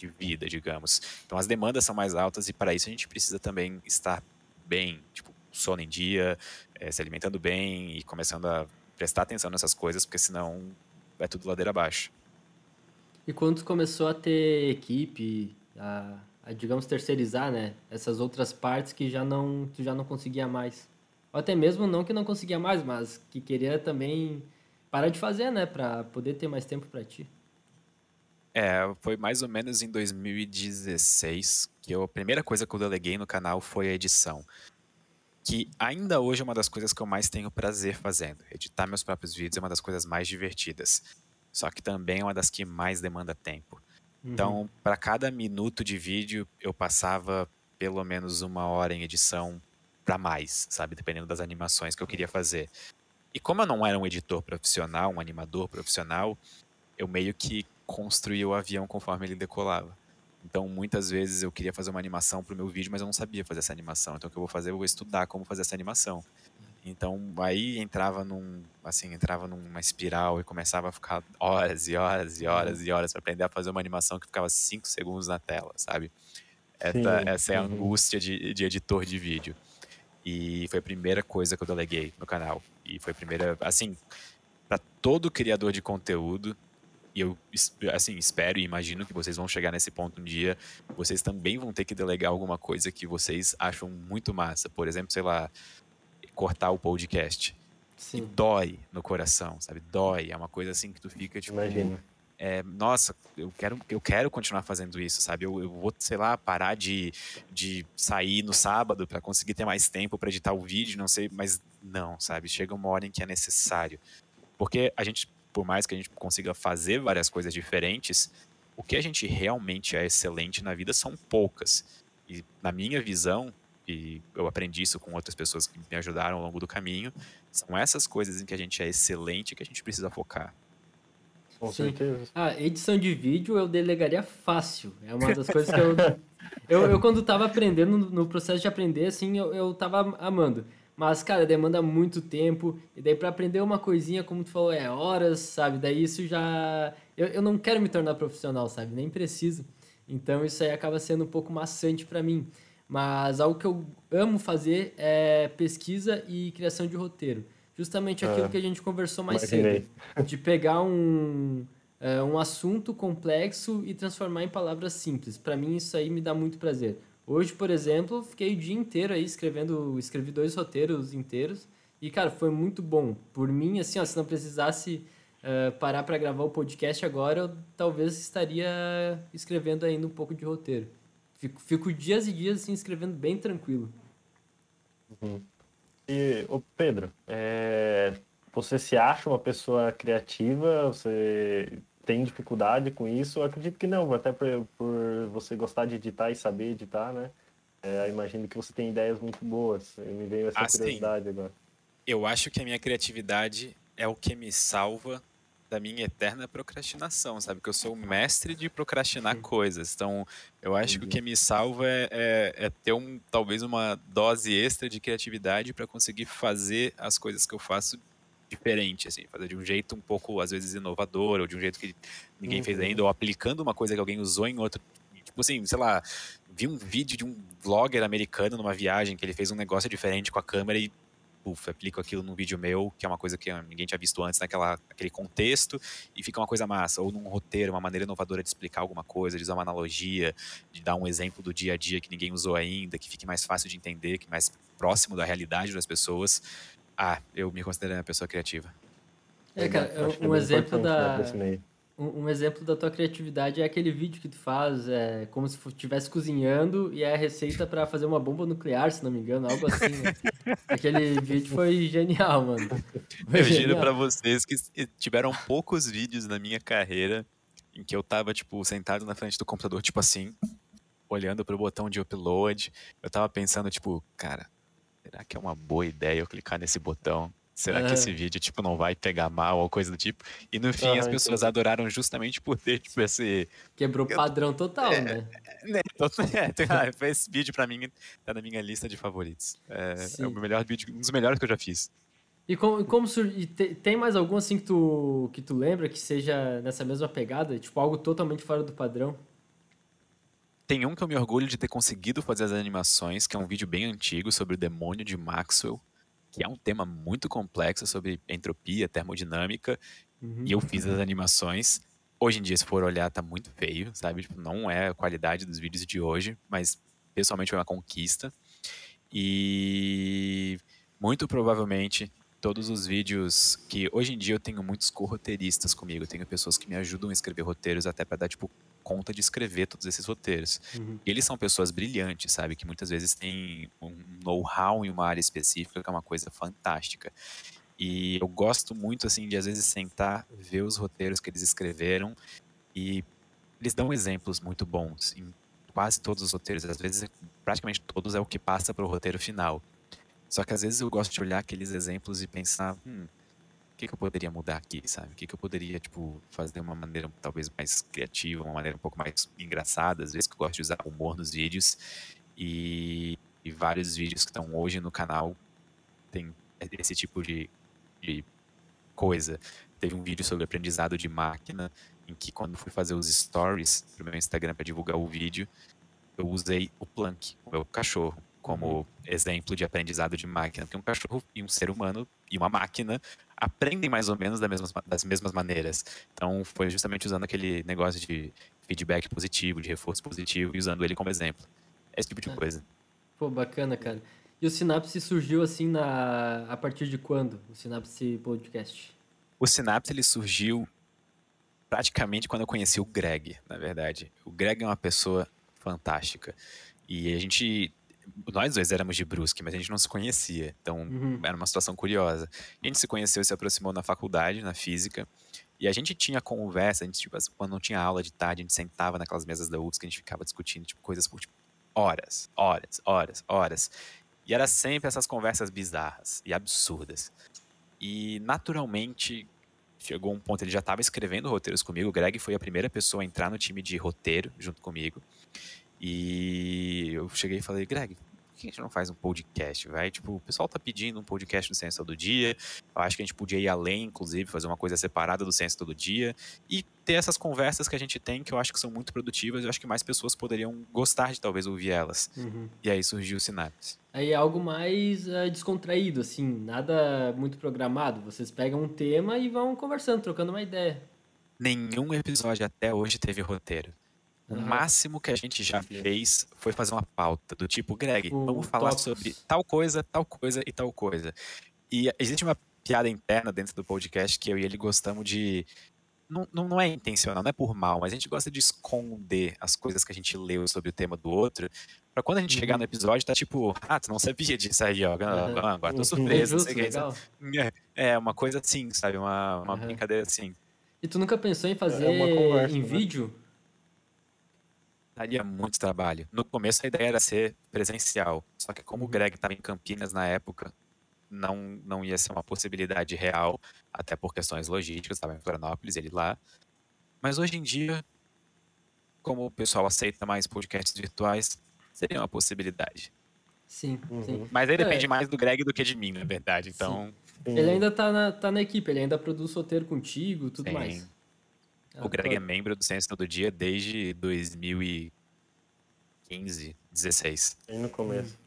de vida, digamos. Então as demandas são mais altas e para isso a gente precisa também estar bem, tipo, sono em dia, é, se alimentando bem e começando a prestar atenção nessas coisas, porque senão vai tudo ladeira abaixo. E quando começou a ter equipe, a, a, digamos terceirizar, né, essas outras partes que já não tu já não conseguia mais, ou até mesmo não que não conseguia mais, mas que queria também parar de fazer, né, para poder ter mais tempo para ti. É, foi mais ou menos em 2016 que eu, a primeira coisa que eu deleguei no canal foi a edição. Que ainda hoje é uma das coisas que eu mais tenho prazer fazendo. Editar meus próprios vídeos é uma das coisas mais divertidas. Só que também é uma das que mais demanda tempo. Uhum. Então, para cada minuto de vídeo, eu passava pelo menos uma hora em edição para mais, sabe? Dependendo das animações que eu queria fazer. E como eu não era um editor profissional, um animador profissional, eu meio que construía o avião conforme ele decolava. Então, muitas vezes eu queria fazer uma animação para o meu vídeo, mas eu não sabia fazer essa animação. Então, o que eu vou fazer? Eu vou estudar como fazer essa animação. Então, aí entrava num, assim, entrava numa espiral e começava a ficar horas e horas e horas e horas para aprender a fazer uma animação que ficava 5 segundos na tela, sabe? Essa, essa é a uhum. angústia de, de editor de vídeo. E foi a primeira coisa que eu deleguei no canal. E foi a primeira, assim, para todo criador de conteúdo, e eu assim espero e imagino que vocês vão chegar nesse ponto um dia, vocês também vão ter que delegar alguma coisa que vocês acham muito massa, por exemplo, sei lá, cortar o podcast. Sim. E dói no coração, sabe? Dói, é uma coisa assim que tu fica tipo, imagina. É, nossa, eu quero, eu quero continuar fazendo isso, sabe? Eu, eu vou, sei lá, parar de, de sair no sábado para conseguir ter mais tempo para editar o vídeo, não sei, mas não, sabe? Chega uma hora em que é necessário. Porque a gente por mais que a gente consiga fazer várias coisas diferentes, o que a gente realmente é excelente na vida são poucas. E na minha visão, e eu aprendi isso com outras pessoas que me ajudaram ao longo do caminho, são essas coisas em que a gente é excelente que a gente precisa focar. Com Sim. certeza. A edição de vídeo eu delegaria fácil. É uma das coisas que eu. eu, eu, quando estava aprendendo, no processo de aprender, assim, eu, eu tava amando. Mas, cara, demanda muito tempo. E daí, para aprender uma coisinha, como tu falou, é horas, sabe? Daí isso já. Eu, eu não quero me tornar profissional, sabe? Nem preciso. Então, isso aí acaba sendo um pouco maçante para mim. Mas algo que eu amo fazer é pesquisa e criação de roteiro. Justamente aquilo ah, que a gente conversou mais cedo. De pegar um, é, um assunto complexo e transformar em palavras simples. Para mim, isso aí me dá muito prazer. Hoje, por exemplo, fiquei o dia inteiro aí escrevendo, escrevi dois roteiros inteiros e, cara, foi muito bom. Por mim, assim, ó, se não precisasse uh, parar para gravar o podcast agora, eu talvez estaria escrevendo ainda um pouco de roteiro. Fico, fico dias e dias, assim, escrevendo bem tranquilo. Uhum. E, ô Pedro, é, você se acha uma pessoa criativa? Você tem dificuldade com isso? Eu acredito que não, até por, por você gostar de editar e saber editar, né? É, imagino que você tem ideias muito boas. Me veio essa assim, curiosidade agora. Eu acho que a minha criatividade é o que me salva da minha eterna procrastinação, sabe? Que eu sou o mestre de procrastinar Sim. coisas. Então, eu acho que o que me salva é, é, é, ter um, talvez uma dose extra de criatividade para conseguir fazer as coisas que eu faço diferente, assim, fazer de um jeito um pouco, às vezes, inovador, ou de um jeito que ninguém uhum. fez ainda, ou aplicando uma coisa que alguém usou em outro. Tipo assim, sei lá, vi um vídeo de um vlogger americano numa viagem que ele fez um negócio diferente com a câmera e puf, aplico aquilo num vídeo meu, que é uma coisa que ninguém tinha visto antes naquela, naquele contexto, e fica uma coisa massa. Ou num roteiro, uma maneira inovadora de explicar alguma coisa, de usar uma analogia, de dar um exemplo do dia a dia que ninguém usou ainda, que fique mais fácil de entender, que mais próximo da realidade das pessoas. Ah, eu me considero uma pessoa criativa. É, cara, um, um exemplo da um, um, exemplo da tua criatividade é aquele vídeo que tu faz, é como se estivesse cozinhando e é a receita para fazer uma bomba nuclear, se não me engano, algo assim. Né? aquele vídeo foi genial, mano. Foi eu giro para vocês que tiveram poucos vídeos na minha carreira em que eu tava tipo sentado na frente do computador, tipo assim, olhando pro botão de upload, eu tava pensando tipo, cara, será que é uma boa ideia eu clicar nesse botão? Será que esse vídeo, tipo, não vai pegar mal ou coisa do tipo? E no fim as pessoas entendi. adoraram justamente por ter, tipo, esse... Quebrou o padrão total, é, né? né é, esse vídeo pra mim tá na minha lista de favoritos. É, é, o melhor vídeo, um dos melhores que eu já fiz. E como, como e te, tem mais algum assim que tu, que tu lembra que seja nessa mesma pegada? Tipo, algo totalmente fora do padrão? Tem um que eu me orgulho de ter conseguido fazer as animações, que é um vídeo bem antigo sobre o demônio de Maxwell, que é um tema muito complexo sobre entropia, termodinâmica, uhum. e eu fiz as animações. Hoje em dia, se for olhar, tá muito feio, sabe? Tipo, não é a qualidade dos vídeos de hoje, mas pessoalmente foi uma conquista. E muito provavelmente todos os vídeos que hoje em dia eu tenho muitos co-roteiristas comigo, eu tenho pessoas que me ajudam a escrever roteiros até para dar tipo conta de escrever todos esses roteiros. Uhum. Eles são pessoas brilhantes, sabe, que muitas vezes têm um know-how em uma área específica que é uma coisa fantástica. E eu gosto muito assim de às vezes sentar, ver os roteiros que eles escreveram e eles dão exemplos muito bons em quase todos os roteiros, às vezes praticamente todos é o que passa para o roteiro final. Só que às vezes eu gosto de olhar aqueles exemplos e pensar, hum, o que, que eu poderia mudar aqui, sabe? O que, que eu poderia, tipo, fazer de uma maneira talvez mais criativa, uma maneira um pouco mais engraçada, às vezes que eu gosto de usar humor nos vídeos. E, e vários vídeos que estão hoje no canal tem esse tipo de, de coisa. Teve um vídeo sobre aprendizado de máquina, em que quando fui fazer os stories pro meu Instagram para divulgar o vídeo, eu usei o Planck, o meu cachorro como uhum. exemplo de aprendizado de máquina, porque um cachorro e um ser humano e uma máquina aprendem mais ou menos das mesmas, das mesmas maneiras. Então, foi justamente usando aquele negócio de feedback positivo, de reforço positivo, e usando ele como exemplo. Esse tipo de é. coisa. Pô, bacana, cara. E o Synapse surgiu assim na... a partir de quando? O Synapse Podcast? O Synapse ele surgiu praticamente quando eu conheci o Greg, na verdade. O Greg é uma pessoa fantástica. E a gente nós dois éramos de Brusque, mas a gente não se conhecia. Então uhum. era uma situação curiosa. A gente se conheceu e se aproximou na faculdade, na física. E a gente tinha conversa, a gente, tipo, quando não tinha aula de tarde, a gente sentava naquelas mesas da UFSC, a gente ficava discutindo tipo, coisas por tipo, horas, horas, horas, horas. E era sempre essas conversas bizarras e absurdas. E naturalmente chegou um ponto, ele já estava escrevendo roteiros comigo. O Greg foi a primeira pessoa a entrar no time de roteiro junto comigo. E eu cheguei e falei, Greg, por que a gente não faz um podcast, vai? Tipo, o pessoal tá pedindo um podcast do Ciência Todo Dia. Eu acho que a gente podia ir além, inclusive, fazer uma coisa separada do Ciência Todo Dia. E ter essas conversas que a gente tem, que eu acho que são muito produtivas. Eu acho que mais pessoas poderiam gostar de talvez ouvir elas. Uhum. E aí surgiu o Sinapse. Aí é algo mais uh, descontraído, assim, nada muito programado. Vocês pegam um tema e vão conversando, trocando uma ideia. Nenhum episódio até hoje teve roteiro. O máximo que a gente já fez foi fazer uma pauta do tipo, Greg, o vamos falar tópicos. sobre tal coisa, tal coisa e tal coisa. E existe uma piada interna dentro do podcast que eu e ele gostamos de. Não, não, não é intencional, não é por mal, mas a gente gosta de esconder as coisas que a gente leu sobre o tema do outro, pra quando a gente uhum. chegar no episódio, tá tipo, ah, tu não sabia disso aí, ó, uhum. agora tô uhum. surpreso. Justo, é, é, uma coisa assim, sabe? Uma, uma brincadeira assim. E tu nunca pensou em fazer é conversa, em né? Daria muito trabalho. No começo a ideia era ser presencial, só que como o Greg estava em Campinas na época, não, não ia ser uma possibilidade real, até por questões logísticas, estava em Florianópolis, ele lá. Mas hoje em dia, como o pessoal aceita mais podcasts virtuais, seria uma possibilidade. Sim, uhum. sim. Mas aí depende é. mais do Greg do que de mim, na verdade. Então. Sim. Ele ainda tá na, tá na equipe, ele ainda produz roteiro contigo tudo sim. mais. O Greg é membro do Ciência Todo Dia desde 2015, 16. Bem no começo.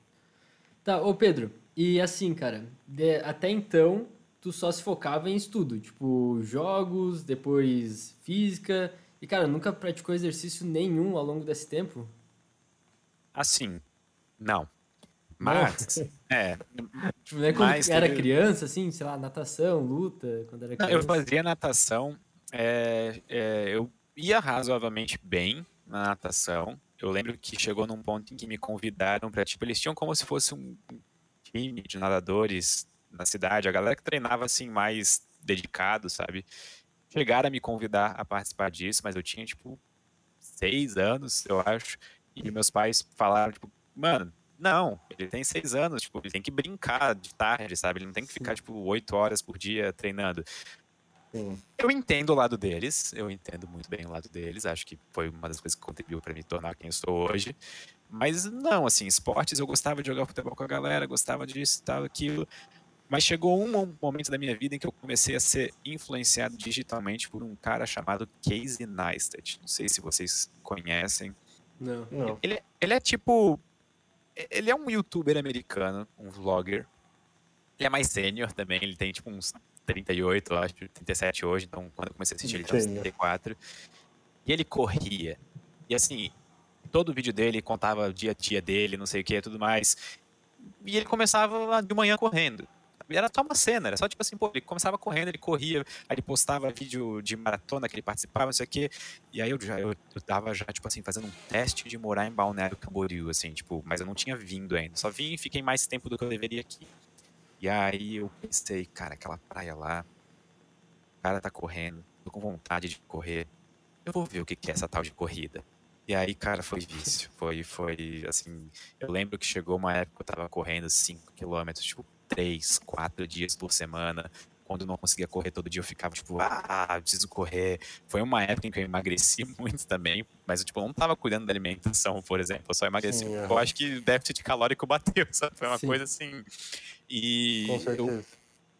Tá, ô Pedro, e assim, cara, de, até então tu só se focava em estudo, tipo jogos, depois física, e cara, nunca praticou exercício nenhum ao longo desse tempo? Assim, não. Mas, é. Tipo, né, quando mas era criança, assim, sei lá, natação, luta, quando era criança? Não, eu fazia natação é, é, eu ia razoavelmente bem na natação. Eu lembro que chegou num ponto em que me convidaram para tipo, eles tinham como se fosse um time de nadadores na cidade, a galera que treinava assim mais dedicado, sabe? Chegaram a me convidar a participar disso, mas eu tinha tipo seis anos, eu acho, e meus pais falaram tipo, mano, não, ele tem seis anos, tipo, ele tem que brincar de tarde, sabe? Ele não tem que ficar tipo oito horas por dia treinando. Sim. Eu entendo o lado deles, eu entendo muito bem o lado deles, acho que foi uma das coisas que contribuiu para me tornar quem eu sou hoje. Mas não, assim, esportes eu gostava de jogar futebol com a galera, gostava disso, tal, aquilo. Mas chegou um momento da minha vida em que eu comecei a ser influenciado digitalmente por um cara chamado Casey Neistat. Não sei se vocês conhecem. Não. Não. Ele, ele é tipo. Ele é um youtuber americano, um vlogger. Ele é mais sênior também, ele tem tipo uns 38, eu acho, 37 hoje, então quando eu comecei a assistir ele tinha Sênior. 34. E ele corria. E assim, todo vídeo dele contava o dia a dia dele, não sei o que, tudo mais. E ele começava de manhã correndo. Era só uma cena, era só tipo assim, pô, ele começava correndo, ele corria, aí ele postava vídeo de maratona que ele participava, não sei o quê. E aí eu já eu, eu tava já, tipo assim, fazendo um teste de morar em Balneário Camboriú, assim, tipo, mas eu não tinha vindo ainda. Só vim e fiquei mais tempo do que eu deveria aqui. E aí eu pensei, cara, aquela praia lá, o cara tá correndo, tô com vontade de correr. Eu vou ver o que é essa tal de corrida. E aí, cara, foi vício. Foi, foi, assim, eu lembro que chegou uma época que eu tava correndo 5 quilômetros, tipo, 3, 4 dias por semana. Quando eu não conseguia correr todo dia, eu ficava, tipo, ah, preciso correr. Foi uma época em que eu emagreci muito também, mas eu, tipo, não tava cuidando da alimentação, por exemplo. Eu só emagreci. Sim, Eu aham. acho que o déficit calórico bateu, sabe? Foi uma Sim. coisa assim. E Com eu, certeza.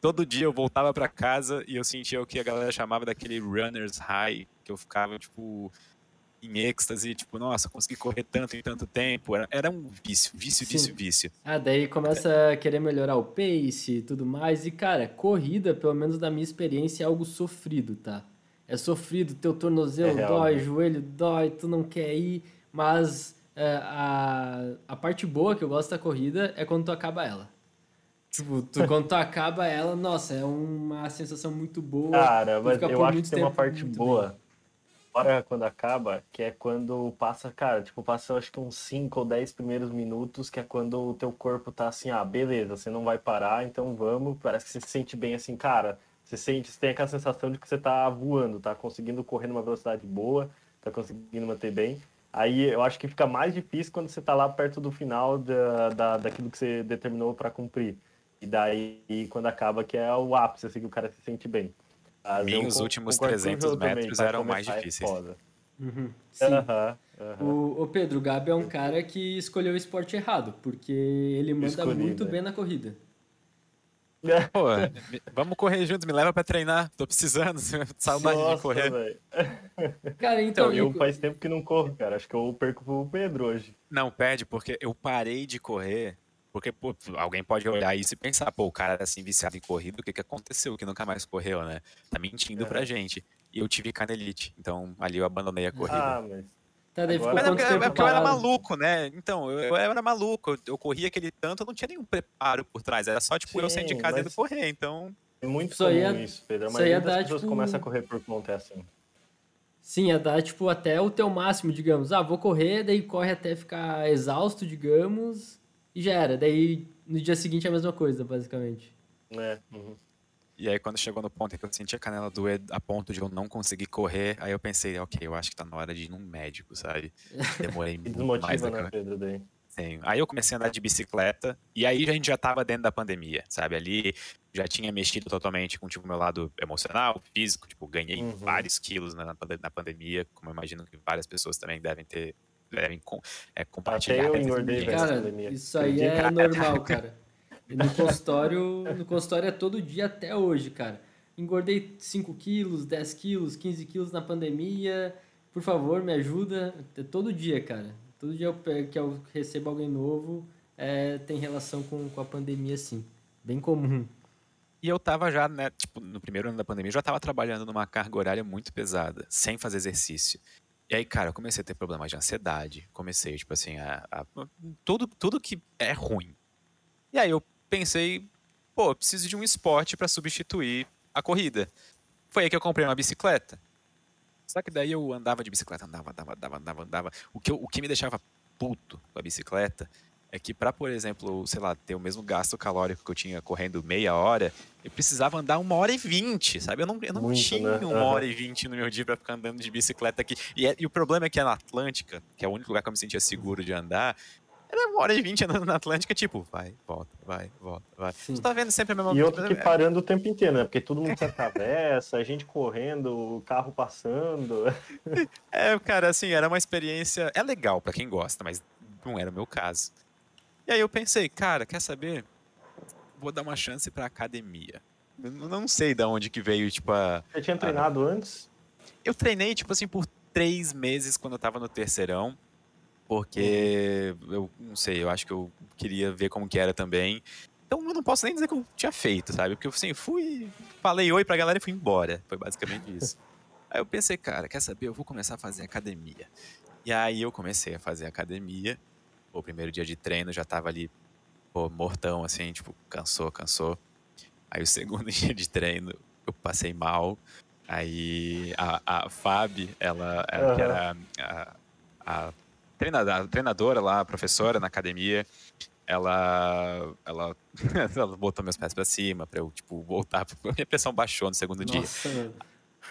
todo dia eu voltava pra casa e eu sentia o que a galera chamava daquele runner's high, que eu ficava, tipo, em êxtase, tipo, nossa, consegui correr tanto em tanto tempo. Era, era um vício, vício, Sim. vício, vício. Ah, daí começa a querer melhorar o pace e tudo mais. E, cara, corrida, pelo menos na minha experiência, é algo sofrido, tá? É sofrido, teu tornozelo É real, dói, né? joelho dói, tu não quer ir, mas é, a, a parte boa que eu gosto da corrida é quando tu acaba ela. Tipo, tu, quando tu acaba ela, nossa, é uma sensação muito boa. Cara, mas eu acho que tem uma parte boa. Fora quando acaba, que é quando passa, cara, tipo, passa acho que uns 5 ou 10 primeiros minutos, que é quando o teu corpo tá assim, ah, beleza, você não vai parar, então vamos. Parece que você se sente bem assim, cara. Você sente, você tem aquela sensação de que você tá voando, tá conseguindo correr numa velocidade boa, tá conseguindo manter bem. Aí eu acho que fica mais difícil quando você tá lá perto do final da, da, daquilo que você determinou para cumprir. E daí, quando acaba, que é o ápice, assim, que o cara se sente bem. Mas Minhos con- últimos concordo com o 300 João também, metros pra eram mais difíceis. Uhum, sim. Aham, aham. O, o Pedro, o Gabi é um cara que escolheu o esporte errado, porque ele manda Escolhi, muito né? bem na corrida. Pô, vamos correr juntos, me leva pra treinar. Tô precisando, saudade de Nossa, correr. velho. Cara, então, Então, eu e- faz tempo que não corro, cara. Acho que eu perco pro Pedro hoje. Não, pede, porque eu parei de correr. Porque, pô, alguém pode olhar isso e pensar, pô, o cara era assim viciado em corrida, o que que aconteceu? Que nunca mais correu, né? Tá mentindo É. pra gente. E eu tive canelite, então ali eu abandonei a corrida. Ah, mas. tá, daí ficou Agora- Mas é quanto porque, é eu era maluco, né? Então, eu, eu era maluco, eu, eu corria aquele tanto, eu não tinha nenhum preparo por trás. Era só, tipo, eu Sim, sair de casa e mas- indo correr, então... É muito Só comum ia- isso, Pedro. A só maioria ia das dar, pessoas tipo, começa a correr por conta é assim. Sim, ia dar, tipo, até o teu máximo, digamos. Ah, vou correr, daí corre até ficar exausto, digamos, e já era. Daí, no dia seguinte, é a mesma coisa, basicamente. Né? Uhum. E aí, quando chegou no ponto em que eu senti a canela doer a ponto de eu não conseguir correr, aí eu pensei, ok, eu acho que tá na hora de ir num médico, sabe? Demorei E muito mais né, eu- Pedro? Daí. Sim. Aí eu comecei a andar de bicicleta, e aí a gente já tava dentro da pandemia, sabe? Ali já tinha mexido totalmente com tipo, o meu lado emocional, físico, tipo, ganhei Uhum. vários quilos na, na pandemia, como eu imagino que várias pessoas também devem ter, devem com, é, compartilhar. Até eu engordei. Cara, pandemia. isso aí é normal, cara. E no consultório, no consultório é todo dia até hoje, cara. Engordei 5 quilos, 10 quilos, 15 quilos na pandemia. Por favor, me ajuda. É todo dia, cara. Todo dia que eu recebo alguém novo é, tem relação com, com a pandemia, sim. Bem comum. E eu tava já, né, tipo, no primeiro ano da pandemia, eu já tava trabalhando numa carga horária muito pesada, sem fazer exercício. E aí, cara, eu comecei a ter problemas de ansiedade, comecei, tipo assim, a, a- tudo, tudo que é ruim. E aí eu pensei, pô, eu preciso de um esporte pra substituir a corrida. Foi aí que eu comprei uma bicicleta. Só que daí eu andava de bicicleta, andava, andava, andava, andava, andava. O que, eu- o que me deixava puto com a bicicleta é que pra, por exemplo, sei lá, ter o mesmo gasto calórico que eu tinha correndo meia hora, eu precisava andar uma hora e vinte, sabe? Eu não, eu não Muito, tinha né? uma Aham. hora e vinte no meu dia pra ficar andando de bicicleta aqui. E, é- e o problema é que é na Atlântica, que é o único lugar que eu me sentia seguro de andar, era uma hora e vinte andando na Atlântica, tipo, vai, volta, vai, volta, vai. Sim. Você tá vendo sempre a mesma E outro que é- parando o tempo inteiro, né? Porque todo mundo se atravessa, a gente correndo, o carro passando. É, cara, assim, era uma experiência. É legal pra quem gosta, mas não era o meu caso. E aí eu pensei, cara, quer saber? vou dar uma chance pra academia. Eu não sei de onde que veio, tipo, a... Você tinha treinado a... antes? Eu treinei, tipo assim, por três meses quando eu tava no terceirão. Porque eu não sei, eu acho que eu queria ver como que era também. Então eu não posso nem dizer que eu tinha feito, sabe? Porque eu assim, fui, falei oi pra galera e fui embora. Foi basicamente isso. Aí eu pensei, cara, quer saber? Eu vou começar a fazer academia. E aí eu comecei a fazer academia. O primeiro dia de treino já tava ali, pô, mortão, assim, tipo, cansou, cansou. Aí o segundo dia de treino eu passei mal. Aí a, a Fábio, ela, ela uhum. que era a, a, treinadora, a treinadora lá, a professora na academia, ela, ela, ela botou meus pés para cima para eu, tipo, voltar. Minha pressão baixou no segundo Nossa, dia.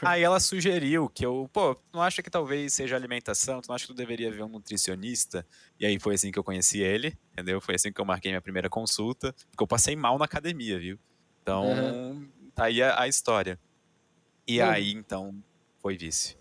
Aí ela sugeriu que eu, pô, não acha que talvez seja alimentação? Tu não acha que tu deveria ver um nutricionista? E aí foi assim que eu conheci ele, entendeu? Foi assim que eu marquei minha primeira consulta, porque eu passei mal na academia, viu? Então, uhum. tá aí a, a história. E uhum. aí, então, foi vice.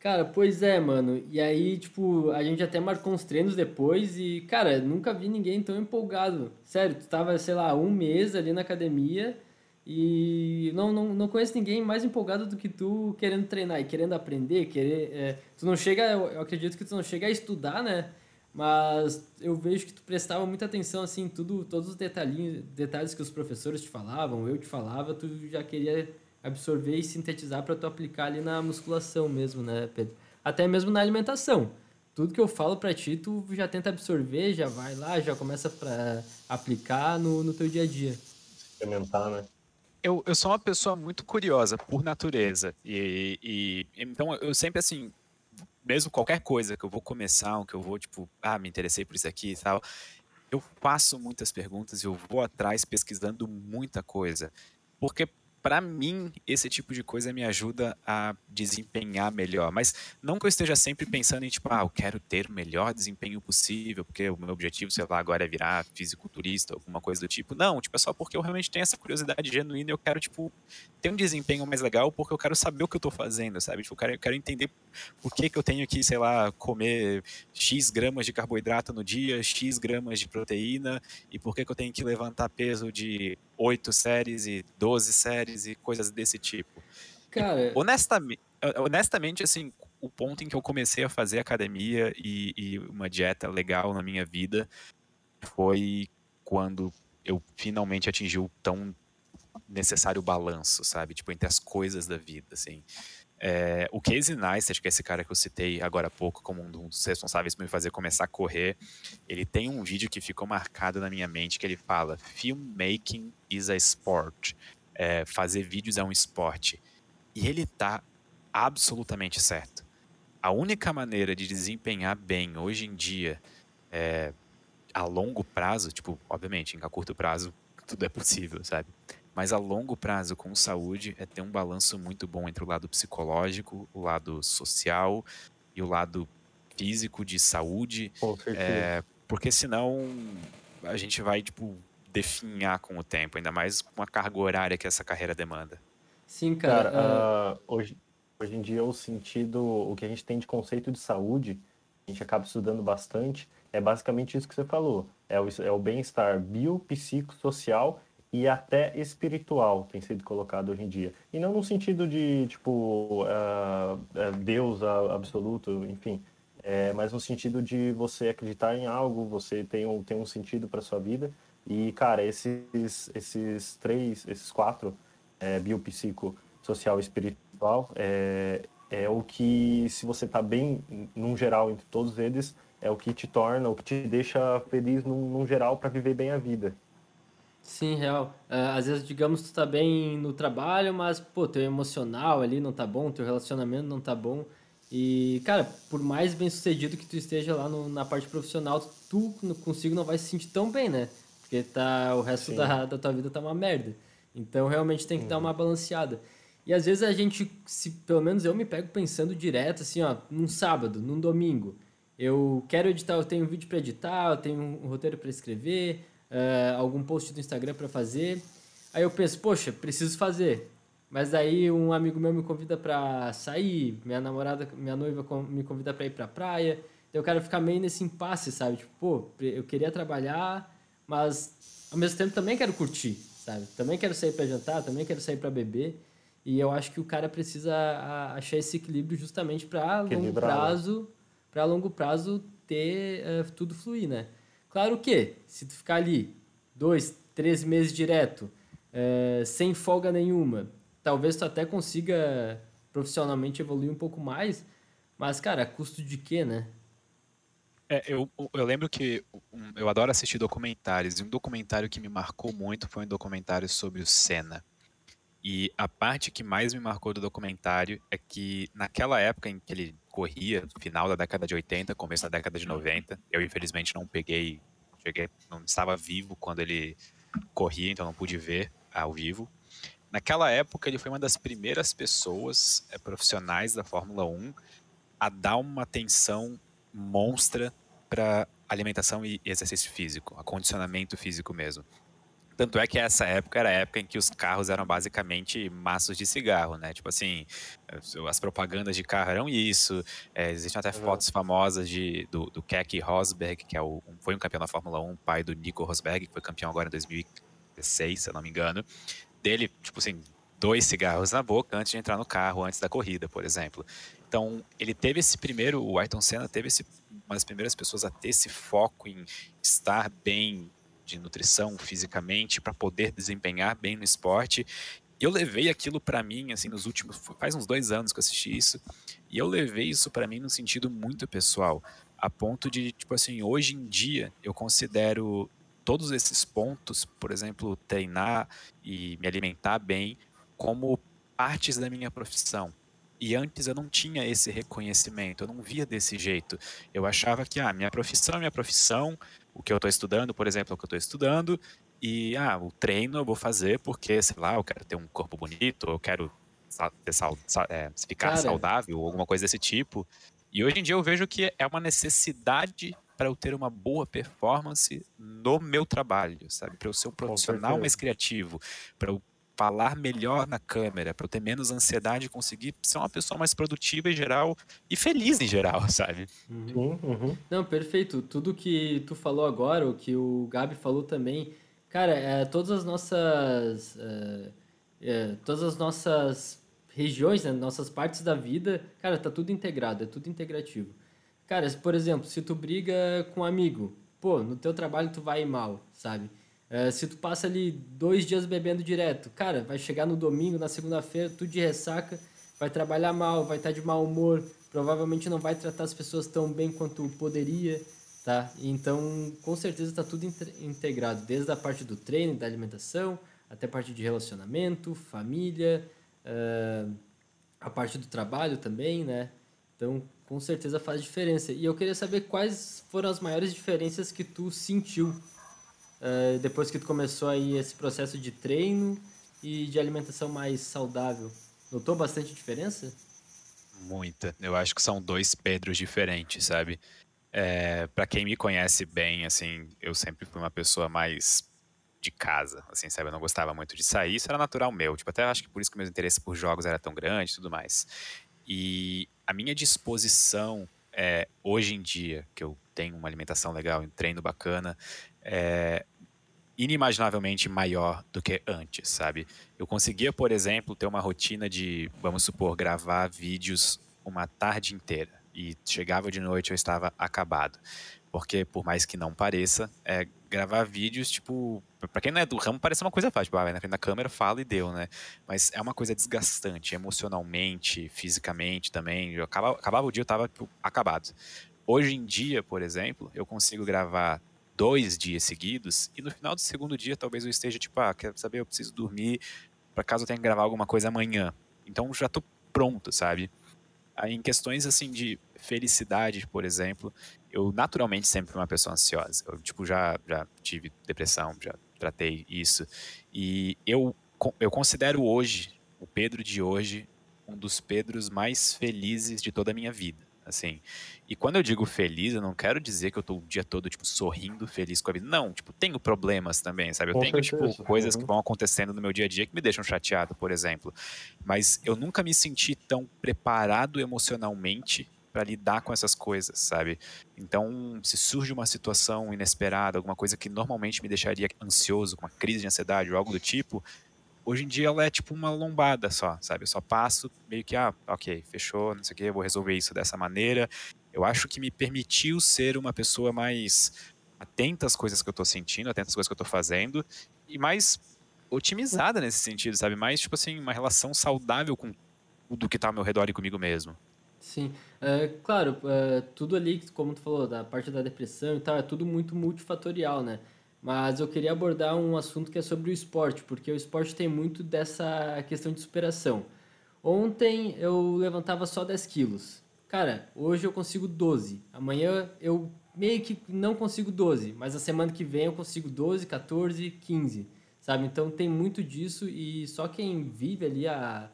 Cara, pois é, mano. E aí, tipo, a gente até marcou uns treinos depois e, cara, nunca vi ninguém tão empolgado. Sério, tu tava, sei lá, um mês ali na academia e não, não, não conheço ninguém mais empolgado do que tu querendo treinar e querendo aprender, querer. É, tu não chega, eu acredito que tu não chega a estudar, né? Mas eu vejo que tu prestava muita atenção, assim, tudo, todos os detalhinhos, detalhes que os professores te falavam, eu te falava, tu já queria absorver e sintetizar para tu aplicar ali na musculação mesmo, né, Pedro? Até mesmo na alimentação. Tudo que eu falo para ti, tu já tenta absorver, já vai lá, já começa para aplicar no, no teu dia a dia. Experimentar, né? Eu, eu sou uma pessoa muito curiosa por natureza. E, e, então eu sempre assim, mesmo qualquer coisa que eu vou começar, que eu vou, tipo, ah, me interessei por isso aqui e tal, eu faço muitas perguntas e eu vou atrás pesquisando muita coisa. Porque para mim, esse tipo de coisa me ajuda a desempenhar melhor. Mas não que eu esteja sempre pensando em, tipo, ah, eu quero ter o melhor desempenho possível, porque o meu objetivo, sei lá, agora é virar fisiculturista, alguma coisa do tipo. Não, tipo, é só porque eu realmente tenho essa curiosidade genuína e eu quero, tipo, ter um desempenho mais legal, porque eu quero saber o que eu tô fazendo, sabe? Tipo, eu quero, eu quero entender por que, que eu tenho que, sei lá, comer X gramas de carboidrato no dia, X gramas de proteína, e por que, que eu tenho que levantar peso de 8 séries e 12 séries e coisas desse tipo. Cara, e, honestamente, honestamente, assim, o ponto em que eu comecei a fazer academia e, e uma dieta legal na minha vida foi quando eu finalmente atingi o tão necessário balanço, sabe? Tipo, entre as coisas da vida, assim. É, o Casey Neistat, que é esse cara que eu citei agora há pouco como um dos responsáveis por me fazer começar a correr, ele tem um vídeo que ficou marcado na minha mente que ele fala: Filmmaking is a sport. É, fazer vídeos é um esporte. E ele tá absolutamente certo. A única maneira de desempenhar bem hoje em dia, é, a longo prazo, tipo, obviamente, a curto prazo tudo é possível, sabe? Mas a longo prazo, com saúde, é ter um balanço muito bom entre o lado psicológico, o lado social e o lado físico de saúde. É, porque senão a gente vai, tipo, definhar com o tempo, ainda mais com a carga horária que essa carreira demanda. Sim, cara. cara uh, hoje, hoje em dia, o sentido, o que a gente tem de conceito de saúde, a gente acaba estudando bastante, é basicamente isso que você falou. É o, é o bem-estar biopsicossocial e até espiritual tem sido colocado hoje em dia. E não no sentido de, tipo, uh, Deus absoluto, enfim, é, mas no sentido de você acreditar em algo, você tem um, tem um sentido para sua vida. E, cara, esses, esses três, esses quatro, é, biopsico, social e espiritual, é, é o que, se você está bem, num geral, entre todos eles, é o que te torna, o que te deixa feliz num, num geral para viver bem a vida. Sim, real. Uh, às vezes, digamos, tu tá bem no trabalho, mas, pô, teu emocional ali não tá bom, teu relacionamento não tá bom. E, cara, por mais bem sucedido que tu esteja lá no, na parte profissional, tu consigo não vai se sentir tão bem, né? Porque tá, o resto da, da tua vida tá uma merda. Então, realmente tem que uhum. dar uma balanceada. E às vezes a gente, se pelo menos eu me pego pensando direto, assim, ó, num sábado, num domingo. Eu quero editar, eu tenho um vídeo para editar, eu tenho um roteiro para escrever, uh, algum post do Instagram para fazer. Aí eu penso, poxa, preciso fazer. Mas aí um amigo meu me convida para sair, minha namorada, minha noiva me convida para ir para praia. Então eu quero ficar meio nesse impasse, sabe? Tipo, pô, eu queria trabalhar, mas ao mesmo tempo também quero curtir, sabe? Também quero sair para jantar, também quero sair para beber. E eu acho que o cara precisa achar esse equilíbrio justamente para longo né? prazo, para longo prazo ter uh, tudo fluir, né? Claro que se tu ficar ali dois, três meses direto, uh, sem folga nenhuma, talvez tu até consiga profissionalmente evoluir um pouco mais, mas cara, custo de quê, né? É, eu, eu lembro que eu adoro assistir documentários, e um documentário que me marcou muito foi um documentário sobre o Senna. E a parte que mais me marcou do documentário é que naquela época em que ele corria, final da década de 80, começo da década de 90, eu infelizmente não peguei, cheguei, não estava vivo quando ele corria, então não pude ver ao vivo. Naquela época ele foi uma das primeiras pessoas é, profissionais da Fórmula 1 a dar uma atenção monstra para alimentação e exercício físico, acondicionamento físico mesmo. Tanto é que essa época era a época em que os carros eram basicamente maços de cigarro, né? Tipo assim, as propagandas de carro eram isso. É, existem até uhum. fotos famosas de, do, do Keke Rosberg, que é o, foi um campeão da Fórmula 1, pai do Nico Rosberg, que foi campeão agora em 2016, se eu não me engano. Dele, tipo assim, dois cigarros na boca antes de entrar no carro, antes da corrida, por exemplo. Então, ele teve esse primeiro, o Ayrton Senna teve esse, uma das primeiras pessoas a ter esse foco em estar bem de nutrição fisicamente para poder desempenhar bem no esporte. Eu levei aquilo para mim, assim, nos últimos. Faz uns dois anos que eu assisti isso. E eu levei isso para mim no sentido muito pessoal. A ponto de, tipo assim, hoje em dia eu considero todos esses pontos, por exemplo, treinar e me alimentar bem, como partes da minha profissão. E antes eu não tinha esse reconhecimento, eu não via desse jeito. Eu achava que, ah, minha profissão é minha profissão, o que eu estou estudando, por exemplo, é o que eu estou estudando, e, ah, o treino eu vou fazer porque, sei lá, eu quero ter um corpo bonito, eu quero ter sal, é, ficar Cara. saudável, alguma coisa desse tipo. E hoje em dia eu vejo que é uma necessidade para eu ter uma boa performance no meu trabalho, sabe? Para eu ser um profissional mais criativo, para eu falar melhor na câmera, para eu ter menos ansiedade e conseguir ser uma pessoa mais produtiva em geral e feliz em geral, sabe? Uhum. Uhum. Não, perfeito. Tudo que tu falou agora, o que o Gabi falou também, cara, é, todas as nossas. É, é, todas as nossas regiões, né, nossas partes da vida, cara, tá tudo integrado, é tudo integrativo. Cara, por exemplo, se tu briga com um amigo, pô, no teu trabalho tu vai mal, sabe? É, se tu passa ali dois dias bebendo direto, cara, vai chegar no domingo, na segunda-feira, tu de ressaca, vai trabalhar mal, vai estar tá de mau humor, provavelmente não vai tratar as pessoas tão bem quanto poderia, tá? Então, com certeza está tudo integrado, desde a parte do treino, da alimentação, até a parte de relacionamento, família, uh, a parte do trabalho também, né? Então, com certeza faz diferença. E eu queria saber quais foram as maiores diferenças que tu sentiu uh, depois que tu começou aí esse processo de treino e de alimentação mais saudável? Notou bastante diferença? Muita. Eu acho que são dois Pedros diferentes, sabe? É, para quem me conhece bem, assim, eu sempre fui uma pessoa mais de casa, assim, sabe? Eu não gostava muito de sair, isso era natural meu. Tipo, até acho que por isso que meu interesse por jogos era tão grande e tudo mais. E a minha disposição é, hoje em dia, que eu tenho uma alimentação legal, um treino bacana, é, inimaginavelmente maior do que antes, sabe? Eu conseguia, por exemplo, ter uma rotina de, vamos supor, gravar vídeos uma tarde inteira e chegava de noite eu estava acabado. Porque, por mais que não pareça, é, gravar vídeos, tipo, pra quem não é do ramo, parece uma coisa fácil. Tipo, ah, vai na frente da câmera, fala e deu, né? Mas é uma coisa desgastante, emocionalmente, fisicamente também. Eu acabava, acabava o dia, eu tava tipo, acabado. Hoje em dia, por exemplo, eu consigo gravar dois dias seguidos e no final do segundo dia talvez eu esteja tipo, ah, quero saber, eu preciso dormir para caso eu tenha que gravar alguma coisa amanhã. Então já tô pronto, sabe? Aí, em questões assim de felicidade, por exemplo, eu naturalmente sempre fui uma pessoa ansiosa. Eu tipo já já tive depressão, já tratei isso e eu eu considero hoje o Pedro de hoje um dos Pedros mais felizes de toda a minha vida assim. E quando eu digo feliz, eu não quero dizer que eu tô o dia todo, tipo, sorrindo, feliz com a vida. Não, tipo, tenho problemas também, sabe? Eu com tenho, tipo, certeza. tipo, coisas uhum. que vão acontecendo no meu dia a dia que me deixam chateado, por exemplo. Mas eu nunca me senti tão preparado emocionalmente para lidar com essas coisas, sabe? Então, se surge uma situação inesperada, alguma coisa que normalmente me deixaria ansioso, com uma crise de ansiedade ou algo do tipo, hoje em dia ela é tipo uma lombada só, sabe? Eu só passo meio que, ah, ok, fechou, não sei o que, vou resolver isso dessa maneira. Eu acho que me permitiu ser uma pessoa mais atenta às coisas que eu tô sentindo, atenta às coisas que eu tô fazendo e mais otimizada nesse sentido, sabe? Mais, tipo assim, uma relação saudável com tudo que tá ao meu redor e comigo mesmo. Sim, é, claro, é, tudo ali, como tu falou, da parte da depressão e tal, é tudo muito multifatorial, né? Mas eu queria abordar um assunto que é sobre o esporte, porque o esporte tem muito dessa questão de superação. Ontem eu levantava só 10 quilos. Cara, hoje eu consigo 12. Amanhã eu meio que não consigo 12, mas a semana que vem eu consigo 12, 14, 15, sabe? Então tem muito disso e só quem vive ali a,